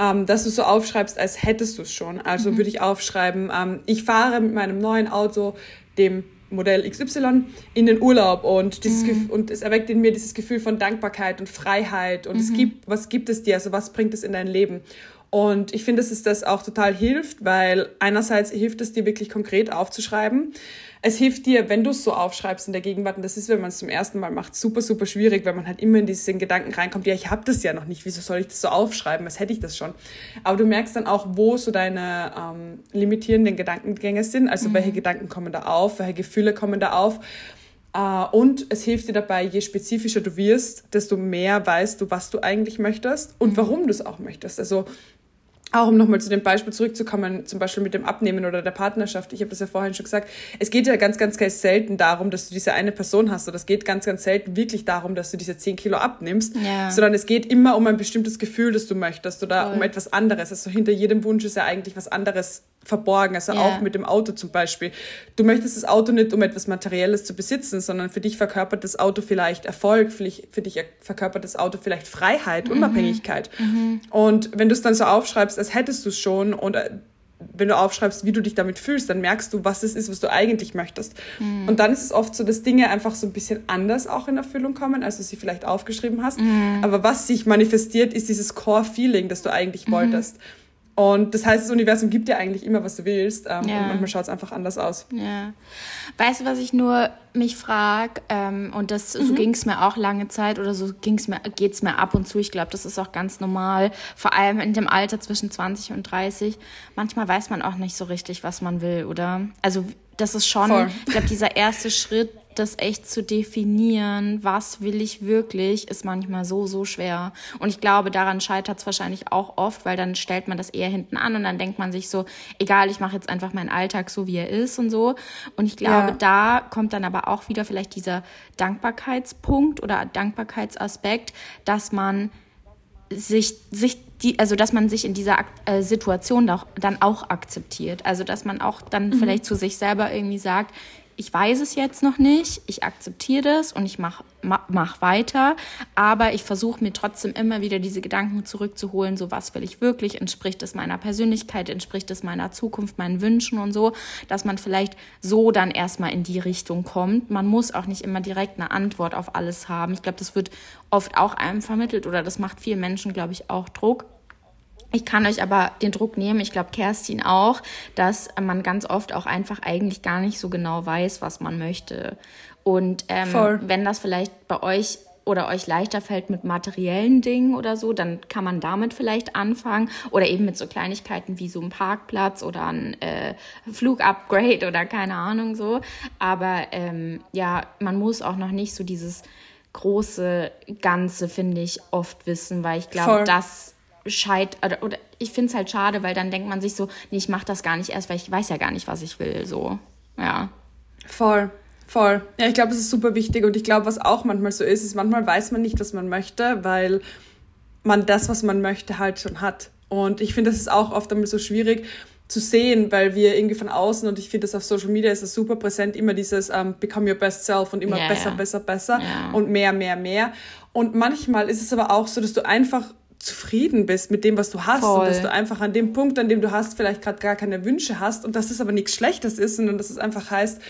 Ähm, dass du so aufschreibst, als hättest du es schon. Also mhm. würde ich aufschreiben, ähm, ich fahre mit meinem neuen Auto, dem Modell XY, in den Urlaub und, dieses mhm. und es erweckt in mir dieses Gefühl von Dankbarkeit und Freiheit und mhm. es gibt, was gibt es dir, also was bringt es in dein Leben? Und ich finde, dass es das auch total hilft, weil einerseits hilft es dir wirklich konkret aufzuschreiben. Es hilft dir, wenn du es so aufschreibst in der Gegenwart, und das ist, wenn man es zum ersten Mal macht, super, super schwierig, weil man halt immer in diesen Gedanken reinkommt, ja, ich habe das ja noch nicht, wieso soll ich das so aufschreiben, als hätte ich das schon. Aber du merkst dann auch, wo so deine ähm, limitierenden Gedankengänge sind, also mhm. welche Gedanken kommen da auf, welche Gefühle kommen da auf. Uh, und es hilft dir dabei, je spezifischer du wirst, desto mehr weißt du, was du eigentlich möchtest und mhm. warum du es auch möchtest. Also auch um nochmal zu dem Beispiel zurückzukommen, zum Beispiel mit dem Abnehmen oder der Partnerschaft. Ich habe das ja vorhin schon gesagt. Es geht ja ganz, ganz, ganz selten darum, dass du diese eine Person hast. Oder es geht ganz, ganz selten wirklich darum, dass du diese 10 Kilo abnimmst. Ja. Sondern es geht immer um ein bestimmtes Gefühl, das du möchtest oder Voll. um etwas anderes. Also hinter jedem Wunsch ist ja eigentlich was anderes verborgen. Also yeah. auch mit dem Auto zum Beispiel. Du möchtest das Auto nicht, um etwas Materielles zu besitzen, sondern für dich verkörpert das Auto vielleicht Erfolg, für dich, für dich verkörpert das Auto vielleicht Freiheit, mhm. Unabhängigkeit. Mhm. Und wenn du es dann so aufschreibst, als hättest du es schon und äh, wenn du aufschreibst, wie du dich damit fühlst, dann merkst du, was es ist, was du eigentlich möchtest. Mhm. Und dann ist es oft so, dass Dinge einfach so ein bisschen anders auch in Erfüllung kommen, als du sie vielleicht aufgeschrieben hast. Mhm. Aber was sich manifestiert, ist dieses Core-Feeling, das du eigentlich mhm. Und das heißt, das Universum gibt dir eigentlich immer, was du willst. Ähm, ja. Und manchmal schaut es einfach anders aus. Ja. Weißt du, was ich nur mich frage? Ähm, und das, mhm. so ging es mir auch lange Zeit oder so ging's mir, geht es mir ab und zu. Ich glaube, das ist auch ganz normal. Vor allem in dem Alter zwischen 20 und 30. Manchmal weiß man auch nicht so richtig, was man will, oder? Also, das ist schon, Voll. ich glaube, dieser erste Schritt das echt zu definieren, was will ich wirklich, ist manchmal so, so schwer. Und ich glaube, daran scheitert es wahrscheinlich auch oft, weil dann stellt man das eher hinten an und dann denkt man sich so, egal, ich mache jetzt einfach meinen Alltag so, wie er ist und so. Und ich glaube, ja. da kommt dann aber auch wieder vielleicht dieser Dankbarkeitspunkt oder Dankbarkeitsaspekt, dass man sich, sich die, also dass man sich in dieser äh, Situation auch, dann auch akzeptiert. Also dass man auch dann mhm. vielleicht zu sich selber irgendwie sagt, ich weiß es jetzt noch nicht, ich akzeptiere das und ich mache mach weiter, aber ich versuche mir trotzdem immer wieder diese Gedanken zurückzuholen, so was will ich wirklich, entspricht es meiner Persönlichkeit, entspricht es meiner Zukunft, meinen Wünschen und so, dass man vielleicht so dann erstmal in die Richtung kommt. Man muss auch nicht immer direkt eine Antwort auf alles haben. Ich glaube, das wird oft auch einem vermittelt oder das macht vielen Menschen, glaube ich, auch Druck. Ich kann euch aber den Druck nehmen, ich glaube Kerstin auch, dass man ganz oft auch einfach eigentlich gar nicht so genau weiß, was man möchte. Und ähm, wenn das vielleicht bei euch oder euch leichter fällt mit materiellen Dingen oder so, dann kann man damit vielleicht anfangen oder eben mit so Kleinigkeiten wie so ein Parkplatz oder ein äh, Flugupgrade oder keine Ahnung so. Aber ähm, ja, man muss auch noch nicht so dieses große Ganze, finde ich, oft wissen, weil ich glaube, das scheit oder, oder ich finde es halt schade, weil dann denkt man sich so, nee, ich mache das gar nicht erst, weil ich weiß ja gar nicht, was ich will. So, ja. Voll. Voll. Ja, ich glaube, das ist super wichtig. Und ich glaube, was auch manchmal so ist, ist, manchmal weiß man nicht, was man möchte, weil man das, was man möchte, halt schon hat. Und ich finde, das ist auch oft einmal so schwierig zu sehen, weil wir irgendwie von außen, und ich finde das auf Social Media ist das super präsent, immer dieses um, ähm, Become Your Best Self und immer yeah, besser, yeah. besser, besser yeah. und mehr, mehr, mehr. Und manchmal ist es aber auch so, dass du einfach zufrieden bist mit dem, was du hast Voll. und dass du einfach an dem Punkt, an dem du hast, vielleicht gerade gar keine Wünsche hast und dass es aber nichts Schlechtes ist, sondern dass es einfach heißt,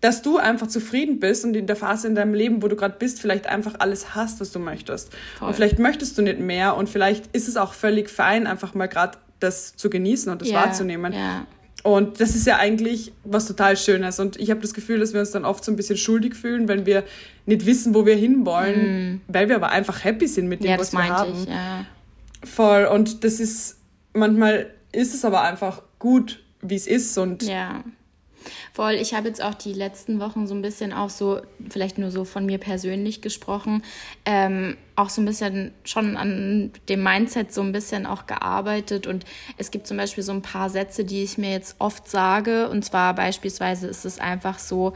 dass du einfach zufrieden bist und in der Phase in deinem Leben, wo du gerade bist, vielleicht einfach alles hast, was du möchtest. Voll. Und vielleicht möchtest du nicht mehr und vielleicht ist es auch völlig fein, einfach mal gerade das zu genießen und das yeah. wahrzunehmen. Yeah. Und das ist ja eigentlich was total Schönes. Und ich habe das Gefühl, dass wir uns dann oft so ein bisschen schuldig fühlen, wenn wir nicht wissen, wo wir hinwollen, mm. weil wir aber einfach happy sind mit dem, ja, was wir haben. Ich, ja. Voll. Und das ist, manchmal ist es aber einfach gut, wie es ist. Und ja. Voll, ich habe jetzt auch die letzten Wochen so ein bisschen auch so, vielleicht nur so von mir persönlich gesprochen, ähm, auch so ein bisschen schon an dem Mindset so ein bisschen auch gearbeitet. Und es gibt zum Beispiel so ein paar Sätze, die ich mir jetzt oft sage. Und zwar beispielsweise ist es einfach so,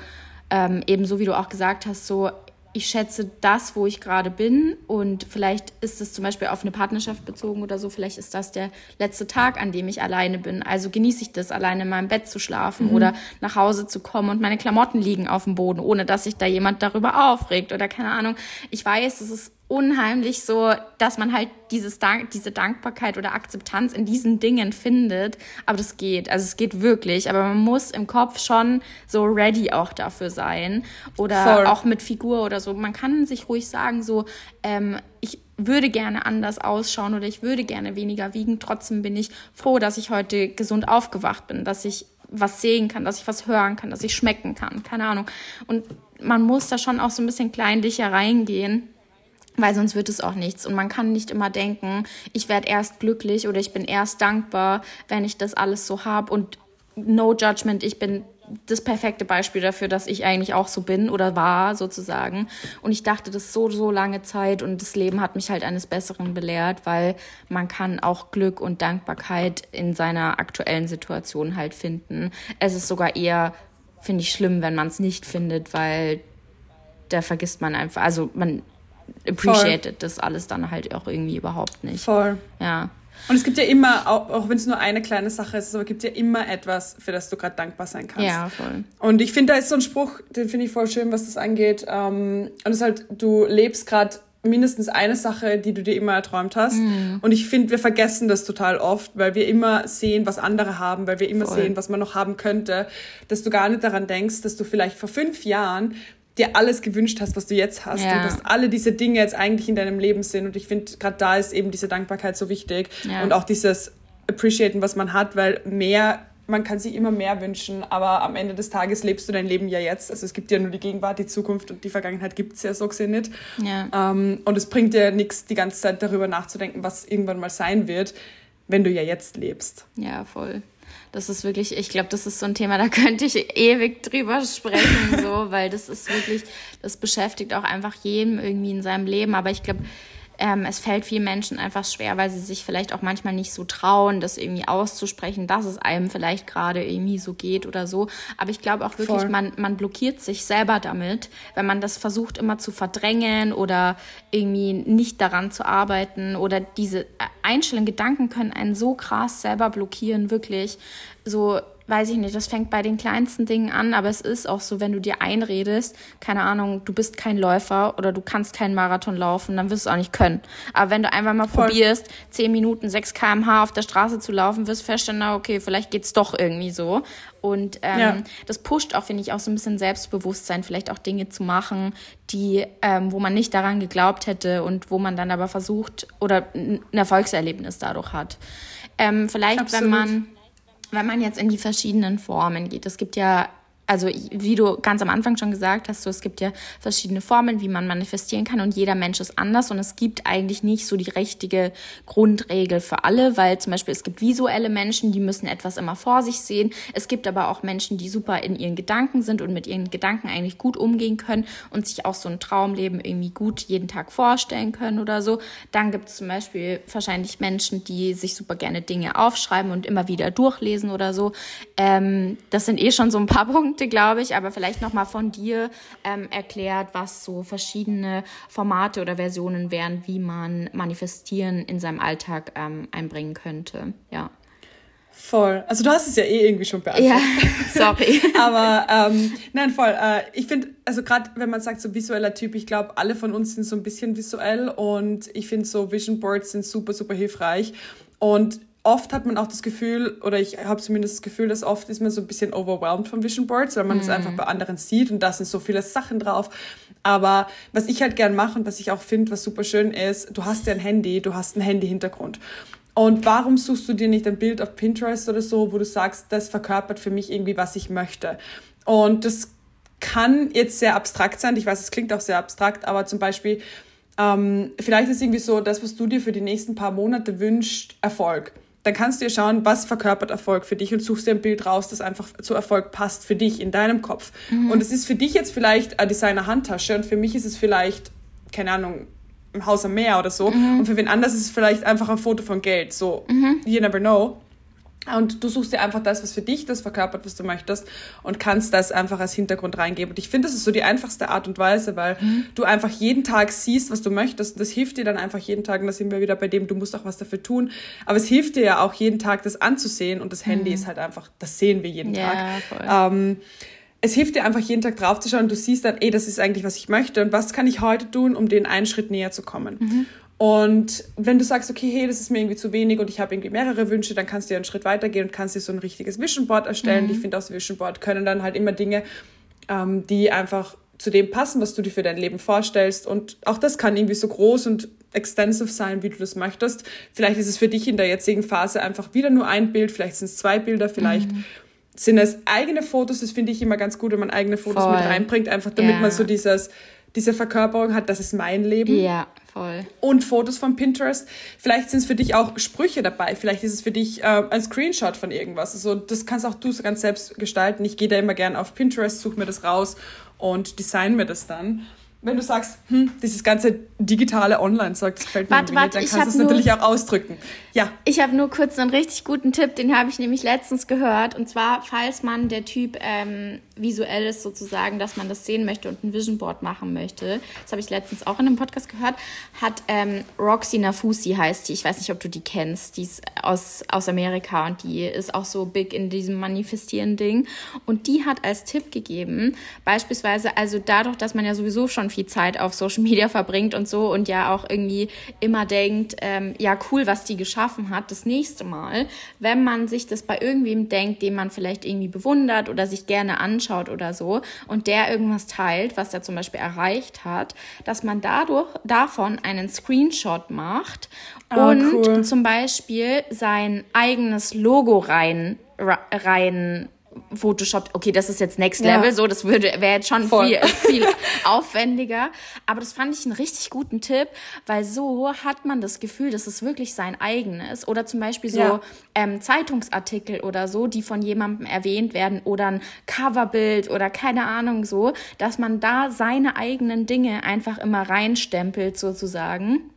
ähm, eben so wie du auch gesagt hast, so ich schätze das, wo ich gerade bin und vielleicht ist es zum Beispiel auf eine Partnerschaft bezogen oder so, vielleicht ist das der letzte Tag, an dem ich alleine bin. Also genieße ich das, alleine in meinem Bett zu schlafen mhm. oder nach Hause zu kommen und meine Klamotten liegen auf dem Boden, ohne dass sich da jemand darüber aufregt oder keine Ahnung. Ich weiß, es ist unheimlich so, dass man halt dieses Dank, diese Dankbarkeit oder Akzeptanz in diesen Dingen findet. Aber das geht. Also es geht wirklich. Aber man muss im Kopf schon so ready auch dafür sein. Oder Voll. auch mit Figur oder so. Man kann sich ruhig sagen, so, ähm, ich würde gerne anders ausschauen oder ich würde gerne weniger wiegen. Trotzdem bin ich froh, dass ich heute gesund aufgewacht bin, dass ich was sehen kann, dass ich was hören kann, dass ich schmecken kann. Keine Ahnung. Und man muss da schon auch so ein bisschen kleinlicher reingehen weil sonst wird es auch nichts. Und man kann nicht immer denken, ich werde erst glücklich oder ich bin erst dankbar, wenn ich das alles so habe. Und no judgment, ich bin das perfekte Beispiel dafür, dass ich eigentlich auch so bin oder war sozusagen. Und ich dachte das so, so lange Zeit und das Leben hat mich halt eines Besseren belehrt, weil man kann auch Glück und Dankbarkeit in seiner aktuellen Situation halt finden. Es ist sogar eher, finde ich, schlimm, wenn man es nicht findet, weil da vergisst man einfach, also man appreciated Voll. das alles dann halt auch irgendwie überhaupt nicht. Voll. Ja. Und es gibt ja immer, auch, auch wenn es nur eine kleine Sache ist, aber gibt ja immer etwas, für das du gerade dankbar sein kannst. Ja, voll. Und ich finde, da ist so ein Spruch, den finde ich voll schön, was das angeht. Ähm, und es ist halt, du lebst gerade mindestens eine Sache, die du dir immer erträumt hast. Mhm. Und ich finde, wir vergessen das total oft, weil wir immer sehen, was andere haben, weil wir immer Voll. sehen, was man noch haben könnte, dass du gar nicht daran denkst, dass du vielleicht vor fünf Jahren dir alles gewünscht hast, was du jetzt hast ja. und dass alle diese Dinge jetzt eigentlich in deinem Leben sind. Und ich finde, gerade da ist eben diese Dankbarkeit so wichtig ja. und auch dieses appreciaten, was man hat, weil mehr man kann sich immer mehr wünschen, aber am Ende des Tages lebst du dein Leben ja jetzt. Also es gibt ja nur die Gegenwart, die Zukunft und die Vergangenheit gibt es ja so gesehen nicht. Ja. Ähm, und es bringt dir nichts, die ganze Zeit darüber nachzudenken, was irgendwann mal sein wird, wenn du ja jetzt lebst. Ja, voll. Das ist wirklich, ich glaube, das ist so ein Thema, da *laughs* könnte ich ewig drüber sprechen, so, weil das ist wirklich, das beschäftigt auch einfach jedem irgendwie in seinem Leben. Aber ich glaube, ähm, es fällt vielen Menschen einfach schwer, weil sie sich vielleicht auch manchmal nicht so trauen, das irgendwie auszusprechen, dass es einem vielleicht gerade irgendwie so geht oder so. Aber ich glaube auch wirklich, man, man blockiert sich selber damit, wenn man das versucht immer zu verdrängen oder irgendwie nicht daran zu arbeiten oder diese einzelnen Gedanken können einen so krass selber blockieren, wirklich. So, weiß ich nicht, das fängt bei den kleinsten Dingen an, aber es ist auch so, wenn du dir einredest, keine Ahnung, du bist kein Läufer oder du kannst keinen Marathon laufen, dann wirst du es auch nicht können. Aber wenn du einfach mal Voll. probierst, 10 Minuten 6 kmh auf der Straße zu laufen, wirst du feststellen, na okay, vielleicht geht's doch irgendwie so. Und ähm, ja. das pusht auch, finde ich, auch so ein bisschen Selbstbewusstsein, vielleicht auch Dinge zu machen, die, ähm, wo man nicht daran geglaubt hätte und wo man dann aber versucht oder ein Erfolgserlebnis dadurch hat. Ähm, vielleicht, Absolut. wenn man wenn man jetzt in die verschiedenen Formen geht, es gibt ja also wie du ganz am Anfang schon gesagt hast, so, es gibt ja verschiedene Formen, wie man manifestieren kann und jeder Mensch ist anders und es gibt eigentlich nicht so die richtige Grundregel für alle, weil zum Beispiel es gibt visuelle Menschen, die müssen etwas immer vor sich sehen. Es gibt aber auch Menschen, die super in ihren Gedanken sind und mit ihren Gedanken eigentlich gut umgehen können und sich auch so ein Traumleben irgendwie gut jeden Tag vorstellen können oder so. Dann gibt es zum Beispiel wahrscheinlich Menschen, die sich super gerne Dinge aufschreiben und immer wieder durchlesen oder so. Ähm, das sind eh schon so ein paar *laughs* Punkte Punkte, glaube ich, aber vielleicht nochmal von dir ähm, erklärt, was so verschiedene Formate oder Versionen wären, wie man Manifestieren in seinem Alltag ähm, einbringen könnte. Ja. Voll. Also du hast es ja eh irgendwie schon beantwortet. Ja, *laughs* sorry. *laughs* Aber ähm, nein, voll. Äh, ich finde, also gerade wenn man sagt so visueller Typ, ich glaube, alle von uns sind so ein bisschen visuell und ich finde so Vision Boards sind super, super hilfreich. Und oft hat man auch das Gefühl, oder ich habe zumindest das Gefühl, dass oft ist man so ein bisschen overwhelmed von Vision Boards, weil man es mm. einfach bei anderen sieht und da sind so viele Sachen drauf. Aber was ich halt gern mache und was ich auch finde, was super schön ist, du hast ja ein Handy, du hast einen Handy-Hintergrund. Und warum suchst du dir nicht ein Bild auf Pinterest oder so, wo du sagst, das verkörpert für mich irgendwie, was ich möchte? Und das kann jetzt sehr abstrakt sein. Ich weiß, es klingt auch sehr abstrakt, aber zum Beispiel, ähm, vielleicht ist irgendwie so das, was du dir für die nächsten paar Monate wünschst, Erfolg dann kannst du dir schauen, was verkörpert Erfolg für dich und suchst dir ein Bild raus, das einfach zu Erfolg passt für dich in deinem Kopf. Mhm. Und es ist für dich jetzt vielleicht eine Designer-Handtasche und für mich ist es vielleicht, keine Ahnung, im Haus am Meer oder so. Mhm. Und für wen anders ist es vielleicht einfach ein Foto von Geld. So, mhm. you never know. Und du suchst dir einfach das, was für dich das verkörpert, was du möchtest und kannst das einfach als Hintergrund reingeben. Und ich finde, das ist so die einfachste Art und Weise, weil mhm. du einfach jeden Tag siehst, was du möchtest. Und das hilft dir dann einfach jeden Tag. Und da sind wir wieder bei dem, du musst auch was dafür tun. Aber es hilft dir ja auch jeden Tag, das anzusehen. Und das Handy mhm. ist halt einfach, das sehen wir jeden ja, Tag. Ähm, es hilft dir einfach jeden Tag draufzuschauen. Du siehst dann, ey, das ist eigentlich, was ich möchte. Und was kann ich heute tun, um den einen Schritt näher zu kommen? Mhm. Und wenn du sagst, okay, hey, das ist mir irgendwie zu wenig und ich habe irgendwie mehrere Wünsche, dann kannst du ja einen Schritt weitergehen und kannst dir so ein richtiges Vision Board erstellen. Mhm. Ich finde, aus Vision Board können dann halt immer Dinge, ähm, die einfach zu dem passen, was du dir für dein Leben vorstellst. Und auch das kann irgendwie so groß und extensive sein, wie du das möchtest. Vielleicht ist es für dich in der jetzigen Phase einfach wieder nur ein Bild, vielleicht sind es zwei Bilder, vielleicht mhm. sind es eigene Fotos. Das finde ich immer ganz gut, wenn man eigene Fotos Voll. mit reinbringt, einfach damit yeah. man so dieses, diese Verkörperung hat, das ist mein Leben. Ja. Voll. Und Fotos von Pinterest. Vielleicht sind es für dich auch Sprüche dabei. Vielleicht ist es für dich äh, ein Screenshot von irgendwas. Also das kannst auch du ganz selbst gestalten. Ich gehe da immer gerne auf Pinterest, suche mir das raus und design mir das dann wenn du sagst, hm, dieses ganze digitale Online sagt, gefällt mir warte, warte, dann kannst du es natürlich auch ausdrücken. Ja. Ich habe nur kurz einen richtig guten Tipp, den habe ich nämlich letztens gehört. Und zwar, falls man der Typ ähm, visuell ist sozusagen, dass man das sehen möchte und ein Vision Board machen möchte, das habe ich letztens auch in einem Podcast gehört, hat ähm, Roxy Nafusi heißt die, ich weiß nicht, ob du die kennst, die ist aus, aus Amerika und die ist auch so big in diesem Manifestieren-Ding. Und die hat als Tipp gegeben, beispielsweise, also dadurch, dass man ja sowieso schon schon viel Zeit auf Social Media verbringt und so und ja auch irgendwie immer denkt, ähm, ja cool, was die geschaffen hat. Das nächste Mal, wenn man sich das bei irgendwem denkt, den man vielleicht irgendwie bewundert oder sich gerne anschaut oder so und der irgendwas teilt, was er zum Beispiel erreicht hat, dass man dadurch davon einen Screenshot macht oh, und cool. zum Beispiel sein eigenes Logo rein rein Photoshop, okay, das ist jetzt Next Level, ja. so, das würde, wäre jetzt schon Voll. viel, viel *laughs* aufwendiger. Aber das fand ich einen richtig guten Tipp, weil so hat man das Gefühl, dass es wirklich sein eigenes. Oder zum Beispiel so ja. ähm, Zeitungsartikel oder so, die von jemandem erwähnt werden oder ein Coverbild oder keine Ahnung so, dass man da seine eigenen Dinge einfach immer reinstempelt sozusagen.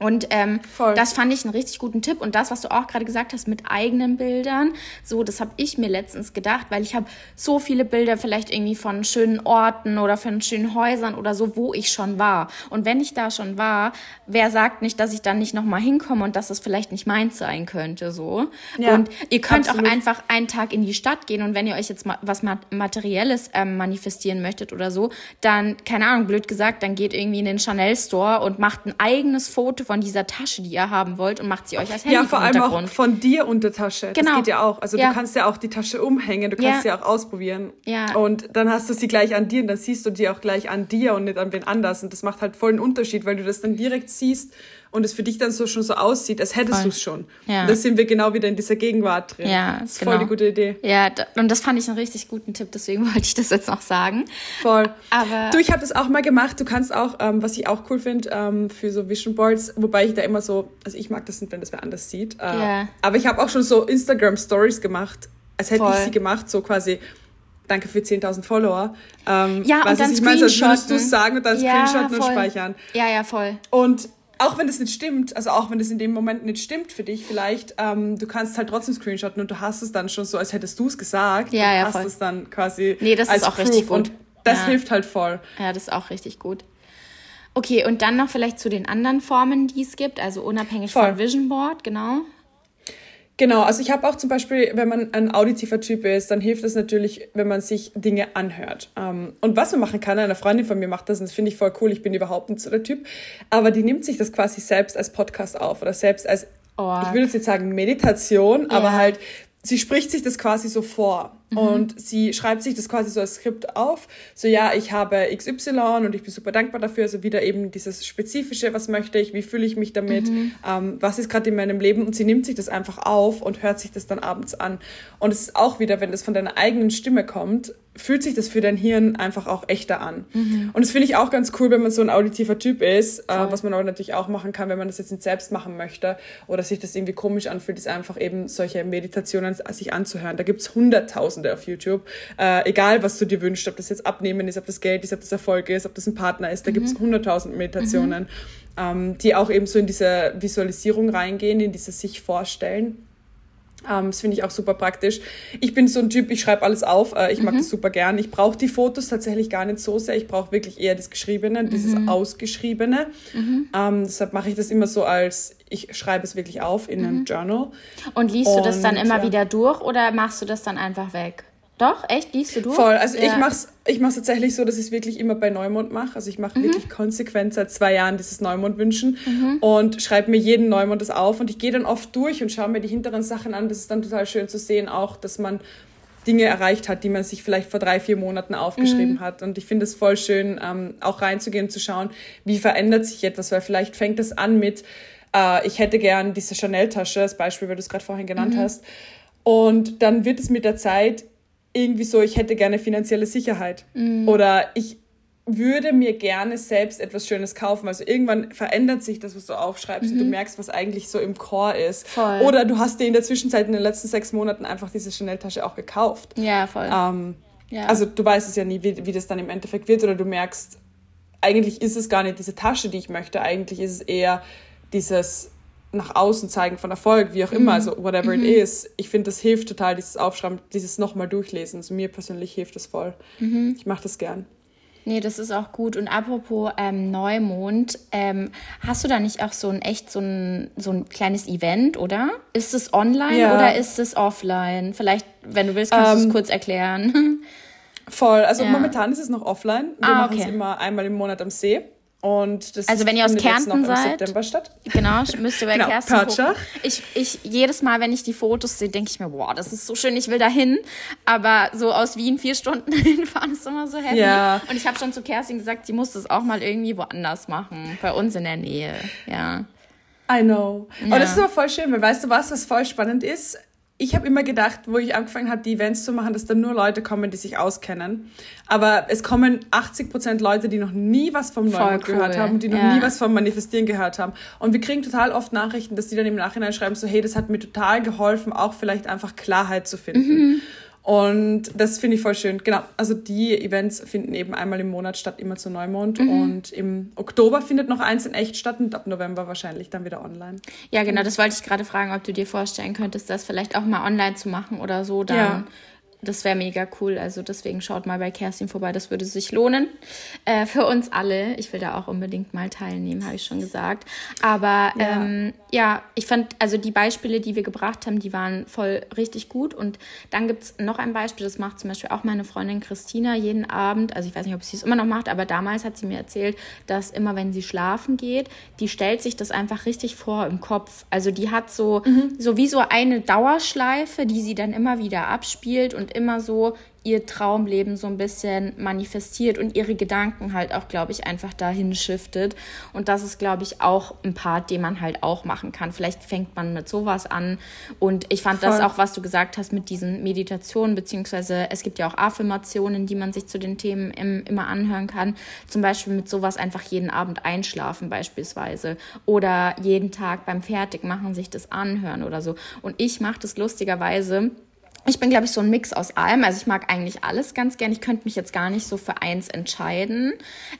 Und ähm, das fand ich einen richtig guten Tipp. Und das, was du auch gerade gesagt hast mit eigenen Bildern, so, das habe ich mir letztens gedacht, weil ich habe so viele Bilder vielleicht irgendwie von schönen Orten oder von schönen Häusern oder so, wo ich schon war. Und wenn ich da schon war, wer sagt nicht, dass ich dann nicht nochmal hinkomme und dass es vielleicht nicht meins sein könnte, so. Ja, und ihr könnt absolut. auch einfach einen Tag in die Stadt gehen und wenn ihr euch jetzt mal was Materielles ähm, manifestieren möchtet oder so, dann, keine Ahnung, blöd gesagt, dann geht irgendwie in den Chanel Store und macht ein eigenes Foto von dieser Tasche, die ihr haben wollt und macht sie euch als Handy Ja, vor allem auch von dir unter Tasche. Genau. Das geht ja auch. Also ja. du kannst ja auch die Tasche umhängen, du kannst ja. sie auch ausprobieren. Ja. Und dann hast du sie gleich an dir und dann siehst du die auch gleich an dir und nicht an wen anders. Und das macht halt voll einen Unterschied, weil du das dann direkt siehst und es für dich dann so schon so aussieht, als hättest du es schon. Ja. Und da sind wir genau wieder in dieser Gegenwart drin. Ja, das ist genau. voll die gute Idee. Ja, und das fand ich einen richtig guten Tipp, deswegen *laughs* wollte ich das jetzt noch sagen. Voll. Aber du, ich habe das auch mal gemacht. Du kannst auch, ähm, was ich auch cool finde, ähm, für so Vision Boards, wobei ich da immer so, also ich mag das nicht, wenn das wer anders sieht. Äh, ja. Aber ich habe auch schon so Instagram Stories gemacht, als hätte voll. ich sie gemacht, so quasi danke für 10.000 Follower. Ähm, ja, und dann ich meine, als würdest du es sagen und dann ja, screenshotten voll. und speichern. Ja, ja, voll. Und auch wenn das nicht stimmt, also auch wenn das in dem Moment nicht stimmt für dich, vielleicht, ähm, du kannst halt trotzdem screenshotten und du hast es dann schon so, als hättest du es gesagt. Ja, ja, hast voll. es dann quasi. Nee, das ist auch Proof richtig gut. Und das ja. hilft halt voll. Ja, das ist auch richtig gut. Okay, und dann noch vielleicht zu den anderen Formen, die es gibt, also unabhängig voll. von Vision Board, genau. Genau, also ich habe auch zum Beispiel, wenn man ein auditiver Typ ist, dann hilft es natürlich, wenn man sich Dinge anhört. Ähm, und was man machen kann, eine Freundin von mir macht das und das finde ich voll cool, ich bin überhaupt nicht so der Typ, aber die nimmt sich das quasi selbst als Podcast auf oder selbst als, oh. ich würde jetzt sagen Meditation, aber halt, sie spricht sich das quasi so vor. Mhm. Und sie schreibt sich das quasi so als Skript auf. So, ja, ich habe XY und ich bin super dankbar dafür. Also wieder eben dieses Spezifische, was möchte ich, wie fühle ich mich damit, mhm. ähm, was ist gerade in meinem Leben. Und sie nimmt sich das einfach auf und hört sich das dann abends an. Und es ist auch wieder, wenn das von deiner eigenen Stimme kommt, fühlt sich das für dein Hirn einfach auch echter an. Mhm. Und das finde ich auch ganz cool, wenn man so ein auditiver Typ ist, äh, was man aber natürlich auch machen kann, wenn man das jetzt nicht selbst machen möchte oder sich das irgendwie komisch anfühlt, ist einfach eben solche Meditationen sich anzuhören. Da gibt es Hunderttausende auf YouTube. Äh, egal, was du dir wünschst, ob das jetzt Abnehmen ist, ob das Geld ist, ob das Erfolg ist, ob das ein Partner ist, da mhm. gibt es hunderttausend Meditationen, mhm. ähm, die auch eben so in diese Visualisierung reingehen, in dieses sich vorstellen. Ähm, das finde ich auch super praktisch. Ich bin so ein Typ, ich schreibe alles auf. Äh, ich mag mhm. das super gern. Ich brauche die Fotos tatsächlich gar nicht so sehr. Ich brauche wirklich eher das Geschriebene, mhm. dieses Ausgeschriebene. Mhm. Ähm, deshalb mache ich das immer so als, ich schreibe es wirklich auf in einem mhm. Journal. Und liest du das dann immer ja. wieder durch oder machst du das dann einfach weg? Doch, echt? Liest du durch? Voll. Also ja. ich mach's, ich mach's tatsächlich so, dass ich es wirklich immer bei Neumond mache. Also ich mache mhm. wirklich konsequent seit zwei Jahren dieses Neumond wünschen mhm. und schreibe mir jeden Neumond das auf. Und ich gehe dann oft durch und schaue mir die hinteren Sachen an. Das ist dann total schön zu sehen, auch, dass man Dinge erreicht hat, die man sich vielleicht vor drei, vier Monaten aufgeschrieben mhm. hat. Und ich finde es voll schön, ähm, auch reinzugehen und zu schauen, wie verändert sich etwas, weil vielleicht fängt es an mit, äh, ich hätte gern diese Chanel-Tasche, als Beispiel, weil du es gerade vorhin genannt mhm. hast. Und dann wird es mit der Zeit irgendwie so, ich hätte gerne finanzielle Sicherheit. Mhm. Oder ich würde mir gerne selbst etwas Schönes kaufen. Also irgendwann verändert sich das, was du aufschreibst mhm. und du mhm. merkst, was eigentlich so im Core ist. Voll. Oder du hast dir in der Zwischenzeit in den letzten sechs Monaten einfach diese Chanel-Tasche auch gekauft. Ja, voll. Ähm, ja. Also du weißt es ja nie, wie, wie das dann im Endeffekt wird. Oder du merkst, eigentlich ist es gar nicht diese Tasche, die ich möchte. Eigentlich ist es eher dieses nach außen zeigen von Erfolg, wie auch immer, also whatever mhm. it is. Ich finde, das hilft total, dieses Aufschreiben, dieses nochmal durchlesen. Also mir persönlich hilft das voll. Mhm. Ich mache das gern. Nee, das ist auch gut. Und apropos ähm, Neumond, ähm, hast du da nicht auch so ein echt so ein, so ein kleines Event, oder? Ist es online ja. oder ist es offline? Vielleicht, wenn du willst, kannst ähm, du es kurz erklären. *laughs* Voll. Also ja. momentan ist es noch offline. Wir ah, okay. machen es immer einmal im Monat am See. Und das also wenn ihr aus Kärnten seid, September statt. Genau, *laughs* müsst ihr bei genau, Kerstin gucken. Ich, ich, jedes Mal, wenn ich die Fotos sehe, denke ich mir, wow, das ist so schön, ich will da hin. Aber so aus Wien vier Stunden *laughs* hinfahren ist immer so heavy. Ja. Und ich habe schon zu Kerstin gesagt, sie muss das auch mal irgendwie woanders machen. Bei uns in der Nähe, ja. I know. Ja. Aber das ist aber voll schön, weil weißt du was, was voll spannend ist? Ich habe immer gedacht, wo ich angefangen habe, die Events zu machen, dass da nur Leute kommen, die sich auskennen. Aber es kommen 80 Prozent Leute, die noch nie was vom Neumond cool. gehört haben, die noch ja. nie was vom Manifestieren gehört haben. Und wir kriegen total oft Nachrichten, dass die dann im Nachhinein schreiben, so hey, das hat mir total geholfen, auch vielleicht einfach Klarheit zu finden. Mhm. Und das finde ich voll schön. Genau, also die Events finden eben einmal im Monat statt, immer zu Neumond. Mhm. Und im Oktober findet noch eins in echt statt und ab November wahrscheinlich dann wieder online. Ja, genau, das wollte ich gerade fragen, ob du dir vorstellen könntest, das vielleicht auch mal online zu machen oder so. Dann ja das wäre mega cool. Also deswegen schaut mal bei Kerstin vorbei, das würde sich lohnen. Äh, für uns alle. Ich will da auch unbedingt mal teilnehmen, habe ich schon gesagt. Aber ja. Ähm, ja, ich fand, also die Beispiele, die wir gebracht haben, die waren voll richtig gut. Und dann gibt es noch ein Beispiel, das macht zum Beispiel auch meine Freundin Christina jeden Abend. Also ich weiß nicht, ob sie es immer noch macht, aber damals hat sie mir erzählt, dass immer, wenn sie schlafen geht, die stellt sich das einfach richtig vor im Kopf. Also die hat so, mhm. so wie so eine Dauerschleife, die sie dann immer wieder abspielt und immer so ihr Traumleben so ein bisschen manifestiert und ihre Gedanken halt auch, glaube ich, einfach dahin shiftet. Und das ist, glaube ich, auch ein Part, den man halt auch machen kann. Vielleicht fängt man mit sowas an. Und ich fand Voll. das auch, was du gesagt hast mit diesen Meditationen, beziehungsweise es gibt ja auch Affirmationen, die man sich zu den Themen im, immer anhören kann. Zum Beispiel mit sowas einfach jeden Abend einschlafen beispielsweise. Oder jeden Tag beim Fertigmachen sich das anhören oder so. Und ich mache das lustigerweise ich bin, glaube ich, so ein Mix aus allem. Also ich mag eigentlich alles ganz gern. Ich könnte mich jetzt gar nicht so für eins entscheiden.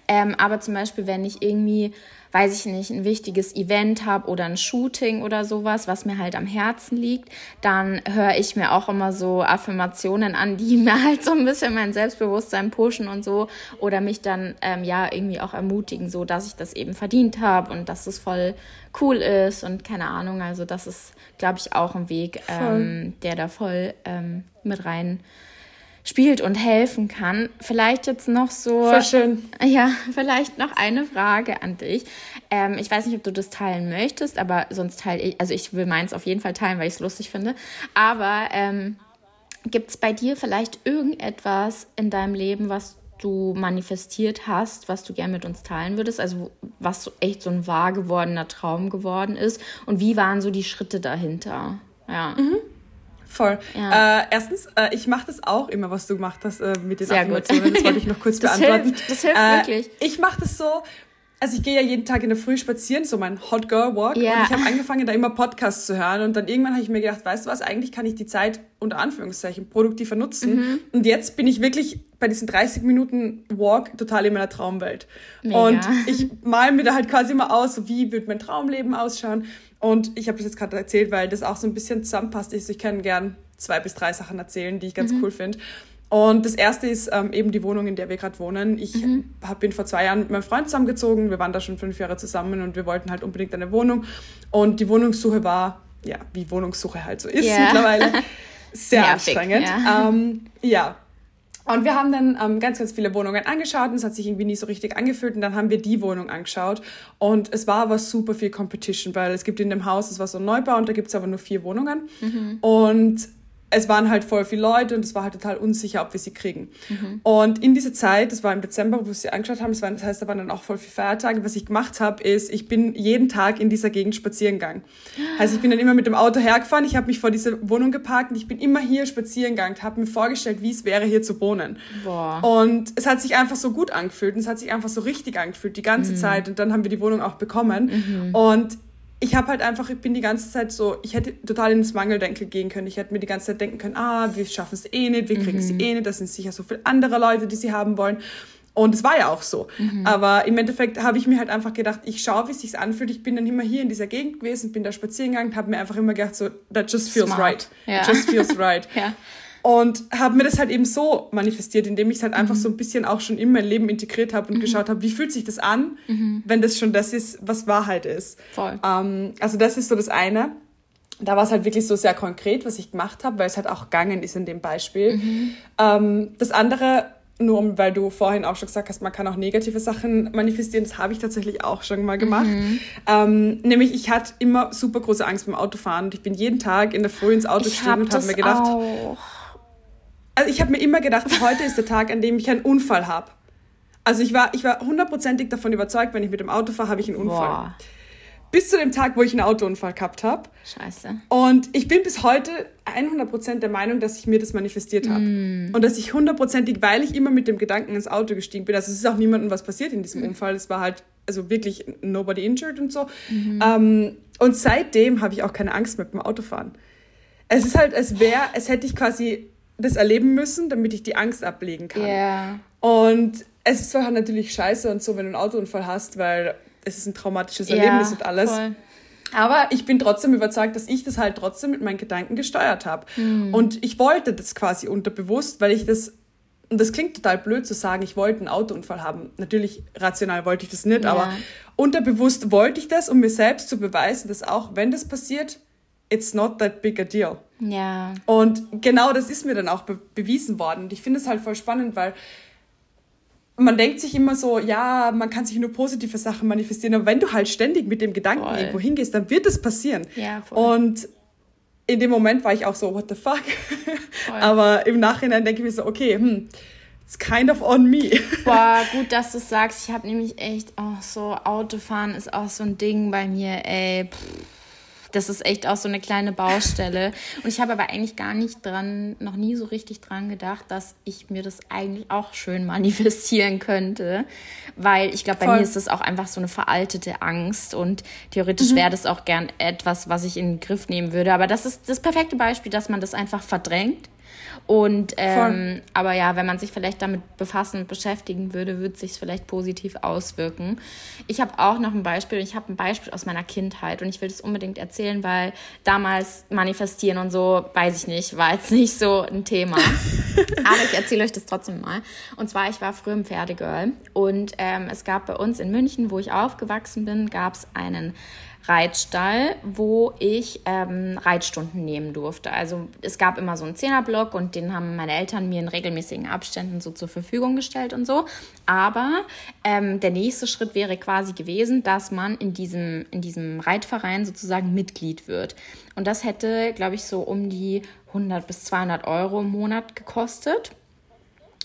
Ähm, aber zum Beispiel, wenn ich irgendwie weiß ich nicht, ein wichtiges Event habe oder ein Shooting oder sowas, was mir halt am Herzen liegt, dann höre ich mir auch immer so Affirmationen an, die *laughs* mir halt so ein bisschen mein Selbstbewusstsein pushen und so oder mich dann ähm, ja irgendwie auch ermutigen, so dass ich das eben verdient habe und dass es voll cool ist und keine Ahnung. Also das ist, glaube ich, auch ein Weg, ähm, der da voll ähm, mit rein spielt und helfen kann. Vielleicht jetzt noch so. Voll schön. Ja, *laughs* vielleicht noch eine Frage an dich. Ähm, ich weiß nicht, ob du das teilen möchtest, aber sonst teile ich, also ich will meins auf jeden Fall teilen, weil ich es lustig finde. Aber ähm, gibt es bei dir vielleicht irgendetwas in deinem Leben, was du manifestiert hast, was du gerne mit uns teilen würdest? Also was so echt so ein wahr gewordener Traum geworden ist? Und wie waren so die Schritte dahinter? Ja. Mhm. Voll. Ja. Äh, erstens, äh, ich mache das auch immer, was du gemacht hast äh, mit den Sehr Affirmationen. Gut. Das wollte ich noch kurz *laughs* das beantworten. Hilft, das hilft äh, wirklich. Ich mache das so, also ich gehe ja jeden Tag in der Früh spazieren, so mein Hot Girl Walk. Ja. Und ich habe angefangen, da immer Podcasts zu hören. Und dann irgendwann habe ich mir gedacht, weißt du was, eigentlich kann ich die Zeit unter Anführungszeichen produktiver nutzen. Mhm. Und jetzt bin ich wirklich bei diesen 30 Minuten Walk total in meiner Traumwelt. Mega. Und ich mal mir da halt quasi immer aus, wie wird mein Traumleben ausschauen. Und ich habe das jetzt gerade erzählt, weil das auch so ein bisschen zusammenpasst. Ich, ich kann gern zwei bis drei Sachen erzählen, die ich ganz mhm. cool finde. Und das erste ist ähm, eben die Wohnung, in der wir gerade wohnen. Ich mhm. hab, bin vor zwei Jahren mit meinem Freund zusammengezogen. Wir waren da schon fünf Jahre zusammen und wir wollten halt unbedingt eine Wohnung. Und die Wohnungssuche war, ja, wie Wohnungssuche halt so ist yeah. mittlerweile, *laughs* sehr Nervig, anstrengend. Ja. Ähm, ja, und wir haben dann ähm, ganz, ganz viele Wohnungen angeschaut und es hat sich irgendwie nie so richtig angefühlt. Und dann haben wir die Wohnung angeschaut. Und es war aber super viel Competition, weil es gibt in dem Haus, es war so ein Neubau und da gibt es aber nur vier Wohnungen. Mhm. Und es waren halt voll viele Leute und es war halt total unsicher, ob wir sie kriegen. Mhm. Und in dieser Zeit, das war im Dezember, wo wir sie angeschaut haben, das, war, das heißt, da waren dann auch voll viele Feiertage. Was ich gemacht habe, ist, ich bin jeden Tag in dieser Gegend spazieren gegangen. Also ich bin dann immer mit dem Auto hergefahren, ich habe mich vor diese Wohnung geparkt und ich bin immer hier spazieren gegangen, habe mir vorgestellt, wie es wäre, hier zu wohnen. Boah. Und es hat sich einfach so gut angefühlt und es hat sich einfach so richtig angefühlt, die ganze mhm. Zeit. Und dann haben wir die Wohnung auch bekommen. Mhm. Und ich habe halt einfach, ich bin die ganze Zeit so, ich hätte total ins Mangeldenken gehen können. Ich hätte mir die ganze Zeit denken können, ah, wir schaffen es eh nicht, wir kriegen es mhm. eh nicht, das sind sicher so viele andere Leute, die sie haben wollen. Und es war ja auch so. Mhm. Aber im Endeffekt habe ich mir halt einfach gedacht, ich schaue, wie es sich anfühlt. Ich bin dann immer hier in dieser Gegend gewesen, bin da spazieren gegangen, habe mir einfach immer gedacht, so, that just feels Smart. right. Ja. Just feels *laughs* right. ja. Und habe mir das halt eben so manifestiert, indem ich es halt einfach mhm. so ein bisschen auch schon in mein Leben integriert habe und mhm. geschaut habe, wie fühlt sich das an, mhm. wenn das schon das ist, was Wahrheit ist. Voll. Ähm, also das ist so das eine. Da war es halt wirklich so sehr konkret, was ich gemacht habe, weil es halt auch gegangen ist in dem Beispiel. Mhm. Ähm, das andere nur um, weil du vorhin auch schon gesagt hast, man kann auch negative Sachen manifestieren. Das habe ich tatsächlich auch schon mal gemacht. Mhm. Ähm, nämlich, ich hatte immer super große Angst beim Autofahren und ich bin jeden Tag in der Früh ins Auto gestiegen hab und habe mir gedacht, auch. Also ich habe mir immer gedacht, heute ist der Tag, an dem ich einen Unfall habe. Also ich war, ich war hundertprozentig davon überzeugt, wenn ich mit dem Auto fahre, habe ich einen Unfall. Boah. Bis zu dem Tag, wo ich einen Autounfall gehabt habe. Scheiße. Und ich bin bis heute 100% der Meinung, dass ich mir das manifestiert habe. Mm. Und dass ich hundertprozentig, weil ich immer mit dem Gedanken ins Auto gestiegen bin, also es ist auch niemandem was passiert in diesem mm. Unfall, es war halt also wirklich nobody injured und so. Mhm. Ähm, und seitdem habe ich auch keine Angst mehr beim Autofahren. Es ist halt, es wäre, es hätte ich quasi das erleben müssen, damit ich die Angst ablegen kann. Yeah. Und es ist zwar natürlich scheiße und so, wenn du einen Autounfall hast, weil es ist ein traumatisches ja, Erlebnis und alles. Voll. Aber ich bin trotzdem überzeugt, dass ich das halt trotzdem mit meinen Gedanken gesteuert habe. Mhm. Und ich wollte das quasi unterbewusst, weil ich das, und das klingt total blöd zu sagen, ich wollte einen Autounfall haben. Natürlich rational wollte ich das nicht, ja. aber unterbewusst wollte ich das, um mir selbst zu beweisen, dass auch wenn das passiert, it's not that big a deal. Ja. Und genau das ist mir dann auch be bewiesen worden. Und ich finde es halt voll spannend, weil man denkt sich immer so, ja, man kann sich nur positive Sachen manifestieren, aber wenn du halt ständig mit dem Gedanken voll. irgendwo hingehst, dann wird es passieren. Ja, voll. Und in dem Moment war ich auch so, what the fuck? *laughs* aber im Nachhinein denke ich mir so, okay, hm, it's kind of on me. *laughs* Boah, gut, dass du sagst. Ich habe nämlich echt auch so, Autofahren ist auch so ein Ding bei mir, ey. Pff das ist echt auch so eine kleine Baustelle. Und ich habe aber eigentlich gar nicht dran, noch nie so richtig dran gedacht, dass ich mir das eigentlich auch schön manifestieren könnte. Weil ich glaube, bei Voll. mir ist das auch einfach so eine veraltete Angst und theoretisch mhm. wäre das auch gern etwas, was ich in den Griff nehmen würde. Aber das ist das perfekte Beispiel, dass man das einfach verdrängt und ähm, aber ja, wenn man sich vielleicht damit befassen und beschäftigen würde, würde es sich vielleicht positiv auswirken. Ich habe auch noch ein Beispiel. Ich habe ein Beispiel aus meiner Kindheit und ich will das unbedingt erzählen, weil damals manifestieren und so, weiß ich nicht, war jetzt nicht so ein Thema. *laughs* aber ich erzähle euch das trotzdem mal. Und zwar, ich war früher im Pferdegirl und ähm, es gab bei uns in München, wo ich aufgewachsen bin, gab es einen Reitstall, wo ich ähm, Reitstunden nehmen durfte. Also es gab immer so einen Zehnerblock und den haben meine Eltern mir in regelmäßigen Abständen so zur Verfügung gestellt und so. Aber ähm, der nächste Schritt wäre quasi gewesen, dass man in diesem, in diesem Reitverein sozusagen Mitglied wird. Und das hätte, glaube ich, so um die 100 bis 200 Euro im Monat gekostet.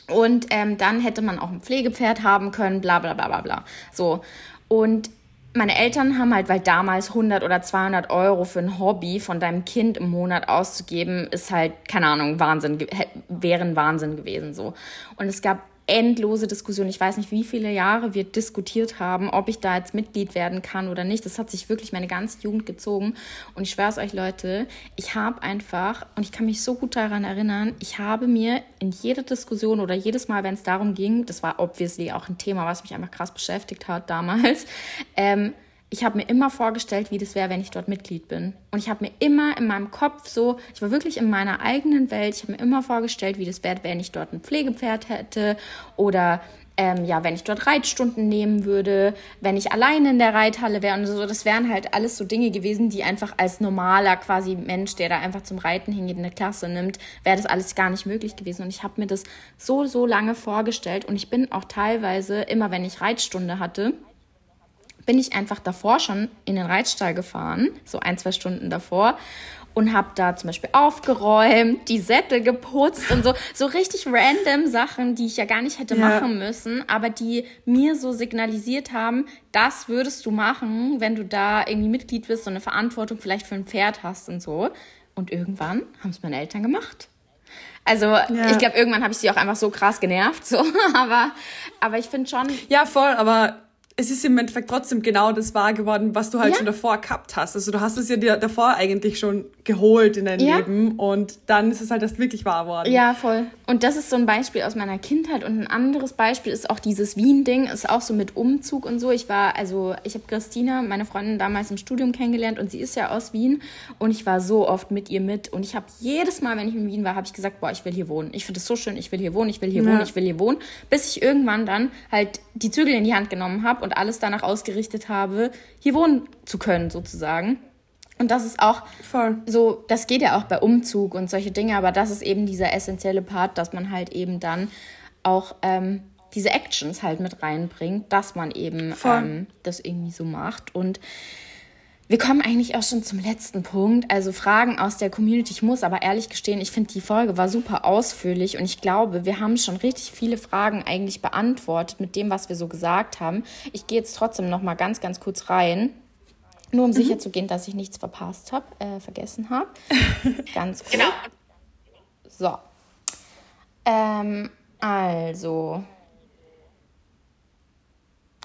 Und ähm, dann hätte man auch ein Pflegepferd haben können, bla bla bla bla bla. So. Und meine Eltern haben halt, weil damals 100 oder 200 Euro für ein Hobby von deinem Kind im Monat auszugeben, ist halt, keine Ahnung, Wahnsinn, wäre ein Wahnsinn gewesen so. Und es gab endlose Diskussionen. Ich weiß nicht, wie viele Jahre wir diskutiert haben, ob ich da jetzt Mitglied werden kann oder nicht. Das hat sich wirklich meine ganze Jugend gezogen. Und ich schwöre es euch, Leute, ich habe einfach, und ich kann mich so gut daran erinnern, ich habe mir in jeder Diskussion oder jedes Mal, wenn es darum ging, das war obviously auch ein Thema, was mich einfach krass beschäftigt hat damals, *laughs* ähm, ich habe mir immer vorgestellt, wie das wäre, wenn ich dort Mitglied bin. Und ich habe mir immer in meinem Kopf so, ich war wirklich in meiner eigenen Welt, ich habe mir immer vorgestellt, wie das wäre, wenn ich dort ein Pflegepferd hätte oder ähm, ja, wenn ich dort Reitstunden nehmen würde, wenn ich alleine in der Reithalle wäre und so. Das wären halt alles so Dinge gewesen, die einfach als normaler quasi Mensch, der da einfach zum Reiten hingeht, eine Klasse nimmt, wäre das alles gar nicht möglich gewesen. Und ich habe mir das so, so lange vorgestellt und ich bin auch teilweise, immer wenn ich Reitstunde hatte, bin ich einfach davor schon in den Reitstall gefahren, so ein, zwei Stunden davor und habe da zum Beispiel aufgeräumt, die Sättel geputzt und so, so richtig random Sachen, die ich ja gar nicht hätte ja. machen müssen, aber die mir so signalisiert haben, das würdest du machen, wenn du da irgendwie Mitglied bist und eine Verantwortung vielleicht für ein Pferd hast und so. Und irgendwann haben es meine Eltern gemacht. Also ja. ich glaube, irgendwann habe ich sie auch einfach so krass genervt, so, *laughs* aber, aber ich finde schon. Ja, voll, aber es ist im Endeffekt trotzdem genau das wahr geworden, was du halt ja. schon davor gehabt hast. Also du hast es ja dir davor eigentlich schon geholt in dein ja. Leben und dann ist es halt erst wirklich wahr worden. Ja, voll. Und das ist so ein Beispiel aus meiner Kindheit und ein anderes Beispiel ist auch dieses Wien-Ding, ist auch so mit Umzug und so. Ich war, also ich habe Christina, meine Freundin, damals im Studium kennengelernt und sie ist ja aus Wien und ich war so oft mit ihr mit und ich habe jedes Mal, wenn ich in Wien war, habe ich gesagt, boah, ich will hier wohnen. Ich finde es so schön, ich will hier wohnen, ich will hier ja. wohnen, ich will hier wohnen, bis ich irgendwann dann halt die Zügel in die Hand genommen habe und alles danach ausgerichtet habe, hier wohnen zu können, sozusagen. Und das ist auch Voll. so, das geht ja auch bei Umzug und solche Dinge, aber das ist eben dieser essentielle Part, dass man halt eben dann auch ähm, diese Actions halt mit reinbringt, dass man eben ähm, das irgendwie so macht. Und wir kommen eigentlich auch schon zum letzten Punkt. Also Fragen aus der Community. Ich muss aber ehrlich gestehen, ich finde die Folge war super ausführlich und ich glaube, wir haben schon richtig viele Fragen eigentlich beantwortet mit dem, was wir so gesagt haben. Ich gehe jetzt trotzdem noch mal ganz, ganz kurz rein. Nur um mhm. sicher zu gehen, dass ich nichts verpasst habe, äh, vergessen habe. *laughs* ganz kurz. Genau. So. Ähm, also,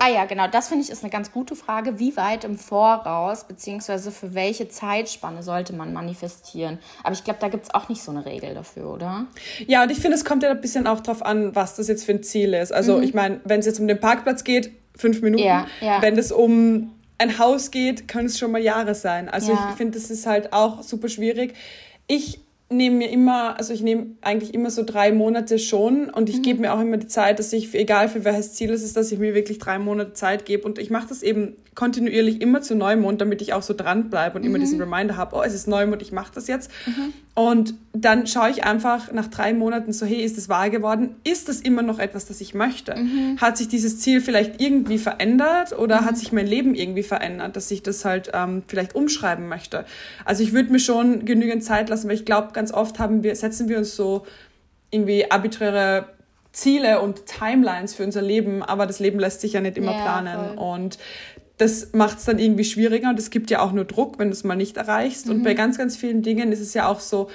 Ah ja, genau, das finde ich ist eine ganz gute Frage. Wie weit im Voraus, beziehungsweise für welche Zeitspanne sollte man manifestieren? Aber ich glaube, da gibt es auch nicht so eine Regel dafür, oder? Ja, und ich finde, es kommt ja ein bisschen auch darauf an, was das jetzt für ein Ziel ist. Also mhm. ich meine, wenn es jetzt um den Parkplatz geht, fünf Minuten. Ja, ja. Wenn es um ein Haus geht, können es schon mal Jahre sein. Also ja. ich finde, das ist halt auch super schwierig. Ich nehme mir immer, also ich nehme eigentlich immer so drei Monate schon und ich mhm. gebe mir auch immer die Zeit, dass ich, egal für welches Ziel es ist, dass ich mir wirklich drei Monate Zeit gebe und ich mache das eben kontinuierlich immer zu Neumond, damit ich auch so dran bleibe und mhm. immer diesen Reminder habe, oh, es ist Neumond, ich mache das jetzt. Mhm. Und dann schaue ich einfach nach drei Monaten so, hey, ist es wahr geworden? Ist das immer noch etwas, das ich möchte? Mhm. Hat sich dieses Ziel vielleicht irgendwie verändert oder hat mhm. sich mein Leben irgendwie verändert, dass ich das halt ähm, vielleicht umschreiben möchte? Also ich würde mir schon genügend Zeit lassen, weil ich glaube, ganz oft haben wir, setzen wir uns so irgendwie arbiträre Ziele und Timelines für unser Leben, aber das Leben lässt sich ja nicht immer ja, planen. Voll. Und das macht es dann irgendwie schwieriger und es gibt ja auch nur Druck, wenn du es mal nicht erreichst. Mhm. Und bei ganz, ganz vielen Dingen ist es ja auch so,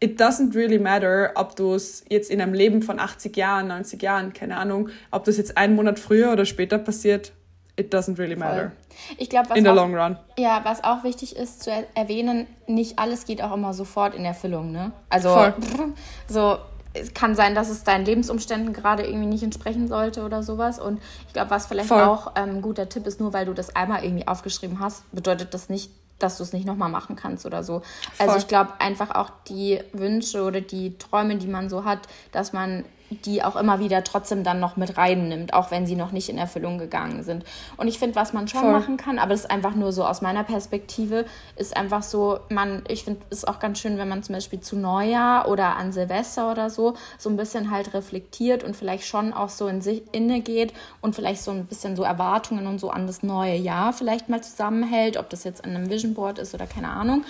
it doesn't really matter, ob du es jetzt in einem Leben von 80 Jahren, 90 Jahren, keine Ahnung, ob das jetzt einen Monat früher oder später passiert, it doesn't really matter. Voll. Ich glaube, was in the long run. Ja, was auch wichtig ist zu erwähnen, nicht alles geht auch immer sofort in Erfüllung, ne? Also Voll. *laughs* so es kann sein, dass es deinen Lebensumständen gerade irgendwie nicht entsprechen sollte oder sowas. Und ich glaube, was vielleicht Voll. auch ähm, ein guter Tipp ist, nur weil du das einmal irgendwie aufgeschrieben hast, bedeutet das nicht, dass du es nicht nochmal machen kannst oder so. Also Voll. Also ich glaube einfach auch die Wünsche oder die Träume, die man so hat, dass man die auch immer wieder trotzdem dann noch mit reinnimmt, auch wenn sie noch nicht in Erfüllung gegangen sind. Und ich finde, was man schon Voll. machen kann, aber das ist einfach nur so aus meiner Perspektive, ist einfach so, man, ich finde es auch ganz schön, wenn man zum Beispiel zu Neujahr oder an Silvester oder so, so ein bisschen halt reflektiert und vielleicht schon auch so in sich inne geht und vielleicht so ein bisschen so Erwartungen und so an das neue Jahr vielleicht mal zusammenhält, ob das jetzt in einem Vision Board ist oder keine Ahnung.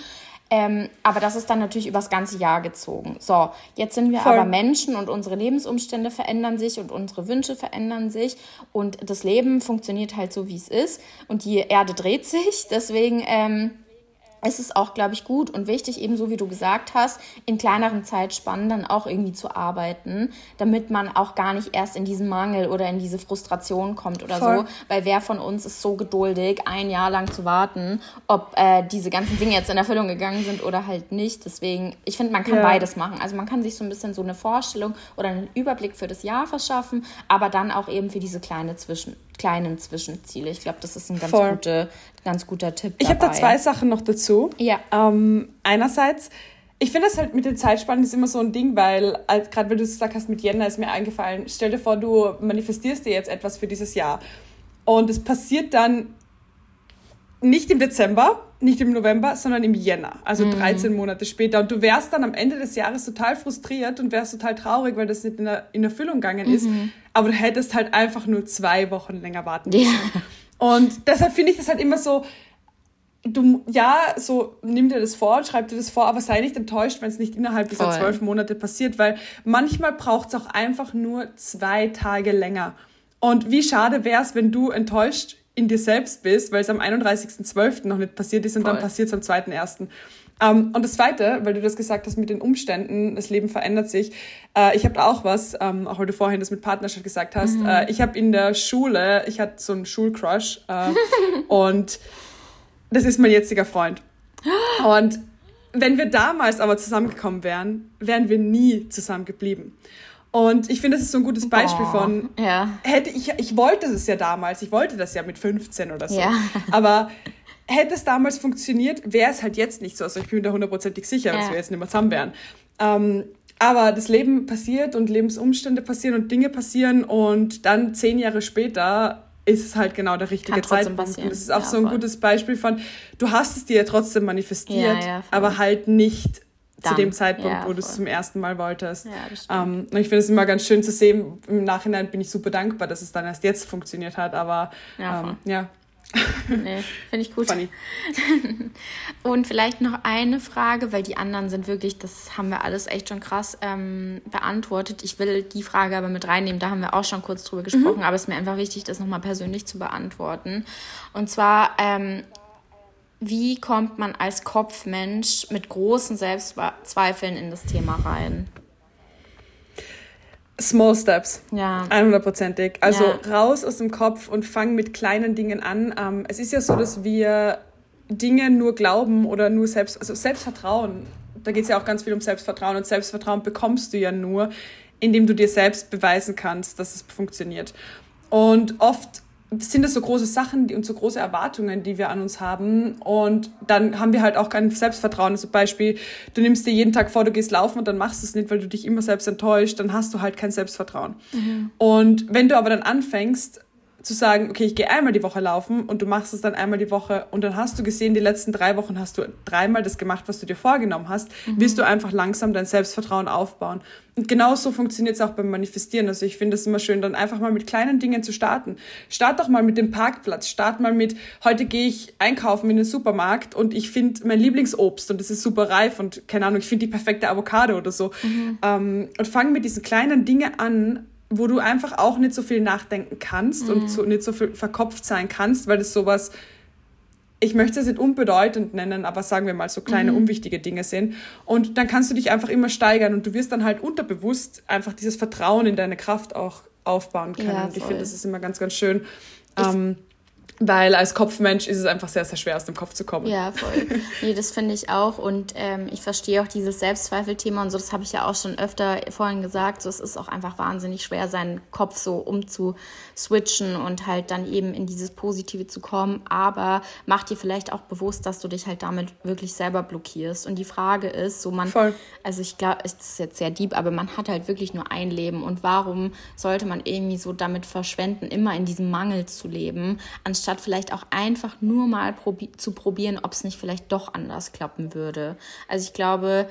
Ähm, aber das ist dann natürlich übers ganze Jahr gezogen. So, jetzt sind wir Voll. aber Menschen und unsere Lebensumstände verändern sich und unsere Wünsche verändern sich und das Leben funktioniert halt so, wie es ist und die Erde dreht sich. Deswegen ähm, es ist auch, glaube ich, gut und wichtig, ebenso wie du gesagt hast, in kleineren Zeitspannen dann auch irgendwie zu arbeiten, damit man auch gar nicht erst in diesen Mangel oder in diese Frustration kommt oder Voll. so. Weil wer von uns ist so geduldig, ein Jahr lang zu warten, ob äh, diese ganzen Dinge jetzt in Erfüllung gegangen sind oder halt nicht. Deswegen, ich finde, man kann ja. beides machen. Also man kann sich so ein bisschen so eine Vorstellung oder einen Überblick für das Jahr verschaffen, aber dann auch eben für diese kleine Zwischen kleinen Zwischenziele. Ich glaube, das ist ein ganz, gute, ganz guter Tipp. Ich habe da zwei Sachen noch dazu. Ja. Ähm, einerseits, ich finde das halt mit den Zeitspannen ist immer so ein Ding, weil, gerade wenn du es gesagt hast, mit Jänner ist mir eingefallen, stell dir vor, du manifestierst dir jetzt etwas für dieses Jahr und es passiert dann nicht im Dezember, nicht im November, sondern im Jänner, also mhm. 13 Monate später. Und du wärst dann am Ende des Jahres total frustriert und wärst total traurig, weil das nicht in Erfüllung gegangen ist. Mhm. Aber du hättest halt einfach nur zwei Wochen länger warten müssen. Ja. Und deshalb finde ich das halt immer so, du, ja, so nimm dir das vor, schreib dir das vor, aber sei nicht enttäuscht, wenn es nicht innerhalb dieser zwölf Monate passiert, weil manchmal braucht es auch einfach nur zwei Tage länger. Und wie schade wäre es, wenn du enttäuscht in dir selbst bist, weil es am 31.12. noch nicht passiert ist und Voll. dann passiert es am 2.1. Um, ähm, und das Zweite, weil du das gesagt hast mit den Umständen, das Leben verändert sich. Uh, ich habe da auch was, um, auch weil du vorhin das mit Partnerschaft gesagt hast. Mhm. Uh, ich habe in der Schule, ich hatte so einen Schulcrush uh, *laughs* und das ist mein jetziger Freund. *gasps* Und wenn wir damals aber zusammengekommen wären, wären wir nie zusammengeblieben. Und ich finde, das ist so ein gutes Beispiel Boah, von, ja. hätte ich, ich wollte es ja damals, ich wollte das ja mit 15 oder so. Ja. Aber hätte es damals funktioniert, wäre es halt jetzt nicht so. Also ich bin mir da hundertprozentig sicher, ja. dass wir jetzt nicht mehr zusammen wären. Ähm, aber das Leben passiert und Lebensumstände passieren und Dinge passieren und dann zehn Jahre später ist es halt genau der richtige Zeitpunkt. Passieren. Und das ist auch ja, so ein voll. gutes Beispiel von, du hast es dir ja trotzdem manifestiert, ja, aber halt nicht Dann. zu dem Zeitpunkt, wo du es zum ersten Mal wolltest. Ja, ähm, und ich finde es immer ganz schön zu sehen. Im Nachhinein bin ich super dankbar, dass es dann erst jetzt funktioniert hat. Aber ja, ähm, ja. *laughs* Nee, finde ich gut. Funny. *laughs* Und vielleicht noch eine Frage, weil die anderen sind wirklich, das haben wir alles echt schon krass ähm, beantwortet. Ich will die Frage aber mit reinnehmen, da haben wir auch schon kurz drüber gesprochen, mhm. aber es ist mir einfach wichtig, das nochmal persönlich zu beantworten. Und zwar, ähm, wie kommt man als Kopfmensch mit großen Selbstzweifeln in das Thema rein? Small Steps. Ja. 100%ig. Also ja. raus aus dem Kopf und fang mit kleinen Dingen an. Ähm, es ist ja so, dass wir Dinge nur glauben oder nur selbst, also Selbstvertrauen. Da geht es ja auch ganz viel um Selbstvertrauen und Selbstvertrauen bekommst du ja nur, indem du dir selbst beweisen kannst, dass es funktioniert. Und oft sind das so große Sachen und so große Erwartungen, die wir an uns haben. Und dann haben wir halt auch kein Selbstvertrauen. Zum Beispiel, du nimmst dir jeden Tag vor, du gehst laufen und dann machst du es nicht, weil du dich immer selbst enttäuscht, dann hast du halt kein Selbstvertrauen. Mhm. Und wenn du aber dann anfängst, zu sagen, okay, ich gehe einmal die Woche laufen und du machst es dann einmal die Woche und dann hast du gesehen, die letzten drei Wochen hast du dreimal das gemacht, was du dir vorgenommen hast, mhm. wirst du einfach langsam dein Selbstvertrauen aufbauen. Und genau so funktioniert es auch beim Manifestieren. Also ich finde es immer schön, dann einfach mal mit kleinen Dingen zu starten. Start doch mal mit dem Parkplatz. Start mal mit, heute gehe ich einkaufen in den Supermarkt und ich finde mein Lieblingsobst und es ist super reif und keine Ahnung, ich finde die perfekte Avocado oder so. Mhm. Ähm, und fang mit diesen kleinen Dingen an, wo du einfach auch nicht so viel nachdenken kannst mhm. und so, nicht so viel verkopft sein kannst, weil das sowas, ich möchte es nicht unbedeutend nennen, aber sagen wir mal so kleine, mhm. unwichtige Dinge sind. Und dann kannst du dich einfach immer steigern und du wirst dann halt unterbewusst einfach dieses Vertrauen in deine Kraft auch aufbauen können. Ja, und ich finde, das ist immer ganz, ganz schön. Ähm, weil als Kopfmensch ist es einfach sehr, sehr schwer, aus dem Kopf zu kommen. Ja, voll. Nee, das finde ich auch. Und ähm, ich verstehe auch dieses Selbstzweifelthema und so, das habe ich ja auch schon öfter vorhin gesagt. So, es ist auch einfach wahnsinnig schwer, seinen Kopf so umzuswitchen und halt dann eben in dieses Positive zu kommen. Aber mach dir vielleicht auch bewusst, dass du dich halt damit wirklich selber blockierst. Und die Frage ist, so man, voll. also ich glaube, es ist jetzt sehr deep, aber man hat halt wirklich nur ein Leben. Und warum sollte man irgendwie so damit verschwenden, immer in diesem Mangel zu leben, anstatt anstatt vielleicht auch einfach nur mal probi zu probieren, ob es nicht vielleicht doch anders klappen würde. Also ich glaube,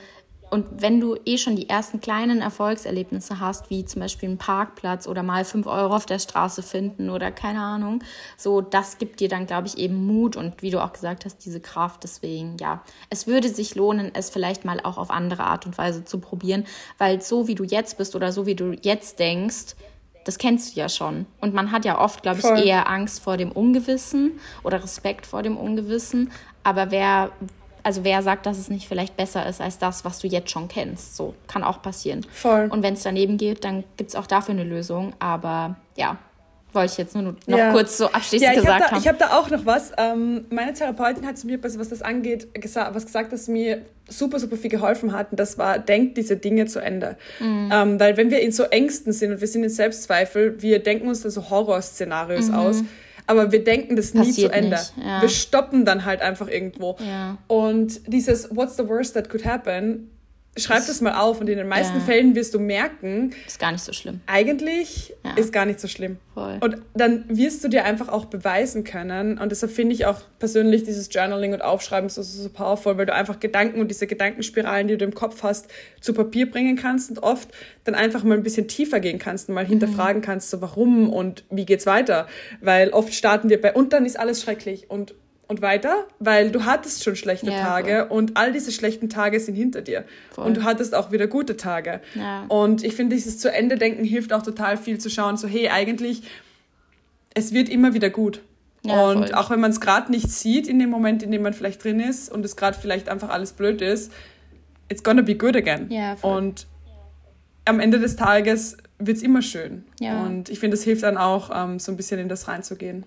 und wenn du eh schon die ersten kleinen Erfolgserlebnisse hast, wie zum Beispiel einen Parkplatz oder mal fünf Euro auf der Straße finden oder keine Ahnung, so das gibt dir dann, glaube ich, eben Mut und wie du auch gesagt hast, diese Kraft. Deswegen, ja, es würde sich lohnen, es vielleicht mal auch auf andere Art und Weise zu probieren, weil so wie du jetzt bist oder so wie du jetzt denkst, das kennst du ja schon. Und man hat ja oft, glaube ich, eher Angst vor dem Ungewissen oder Respekt vor dem Ungewissen. Aber wer, also wer sagt, dass es nicht vielleicht besser ist als das, was du jetzt schon kennst? So, kann auch passieren. Voll. Und wenn es daneben geht, dann gibt es auch dafür eine Lösung. Aber ja, wollte ich jetzt nur noch ja. kurz so abschließend ja, gesagt hab da, haben. Ich habe da auch noch was. Ähm, meine Therapeutin hat zu mir, was das angeht, gesa was gesagt, das mir super, super viel geholfen hat. Und das war, denkt diese Dinge zu Ende. Mhm. Ähm, weil wenn wir in so Ängsten sind und wir sind in Selbstzweifel, wir denken uns dann so Horrorszenarios mhm. aus. Aber wir denken das Passiert nie zu Ende. Ja. Wir stoppen dann halt einfach irgendwo. Und dieses What's the worst that could happen schreib das, mal auf und in den meisten ja. Fällen wirst du merken, ist gar nicht so schlimm. Eigentlich ja. ist gar nicht so schlimm. Voll. Und dann wirst du dir einfach auch beweisen können und deshalb finde ich auch persönlich dieses Journaling und Aufschreiben so, so, so powerful, weil du einfach Gedanken und diese Gedankenspiralen, die du im Kopf hast, zu Papier bringen kannst und oft dann einfach mal ein bisschen tiefer gehen kannst und mal mhm. hinterfragen kannst, so warum und wie geht's weiter, weil oft starten wir bei und dann ist alles schrecklich und und weiter, weil du hattest schon schlechte ja, Tage voll. und all diese schlechten Tage sind hinter dir. Voll. Und du hattest auch wieder gute Tage. Ja. Und ich finde, dieses zu Ende denken hilft auch total viel zu schauen, so hey, eigentlich, es wird immer wieder gut. Ja, und voll. auch wenn man es gerade nicht sieht in dem Moment, in dem man vielleicht drin ist und es gerade vielleicht einfach alles blöd ist, it's gonna be good again. und am Ende des Tages wird es immer schön. Und ich finde, es hilft dann auch, ähm, so ein bisschen in das reinzugehen.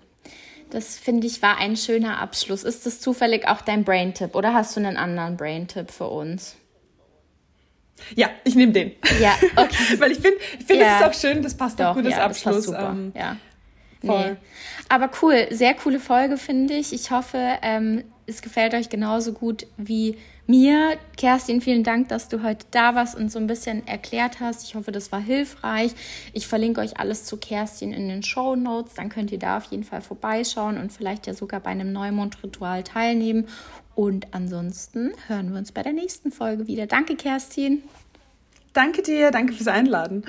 Das finde ich war ein schöner Abschluss. Ist das zufällig auch dein Brain-Tipp oder hast du einen anderen Brain-Tipp für uns? Ja, ich nehme den. Ja, *laughs* okay. Weil ich finde, ich finde, ja. das ist auch schön, das passt Doch, auch gut als ja, Abschluss. Das super. Ähm, ja. Voll. Nee. Aber cool, sehr coole Folge, finde ich. Ich hoffe, ähm, es gefällt euch genauso gut wie mir. Kerstin, vielen Dank, dass du heute da warst und so ein bisschen erklärt hast. Ich hoffe, das war hilfreich. Ich verlinke euch alles zu Kerstin in den Show Notes. Dann könnt ihr da auf jeden Fall vorbeischauen und vielleicht ja sogar bei einem Neumondritual teilnehmen. Und ansonsten hören wir uns bei der nächsten Folge wieder. Danke, Kerstin. Danke dir, danke fürs Einladen.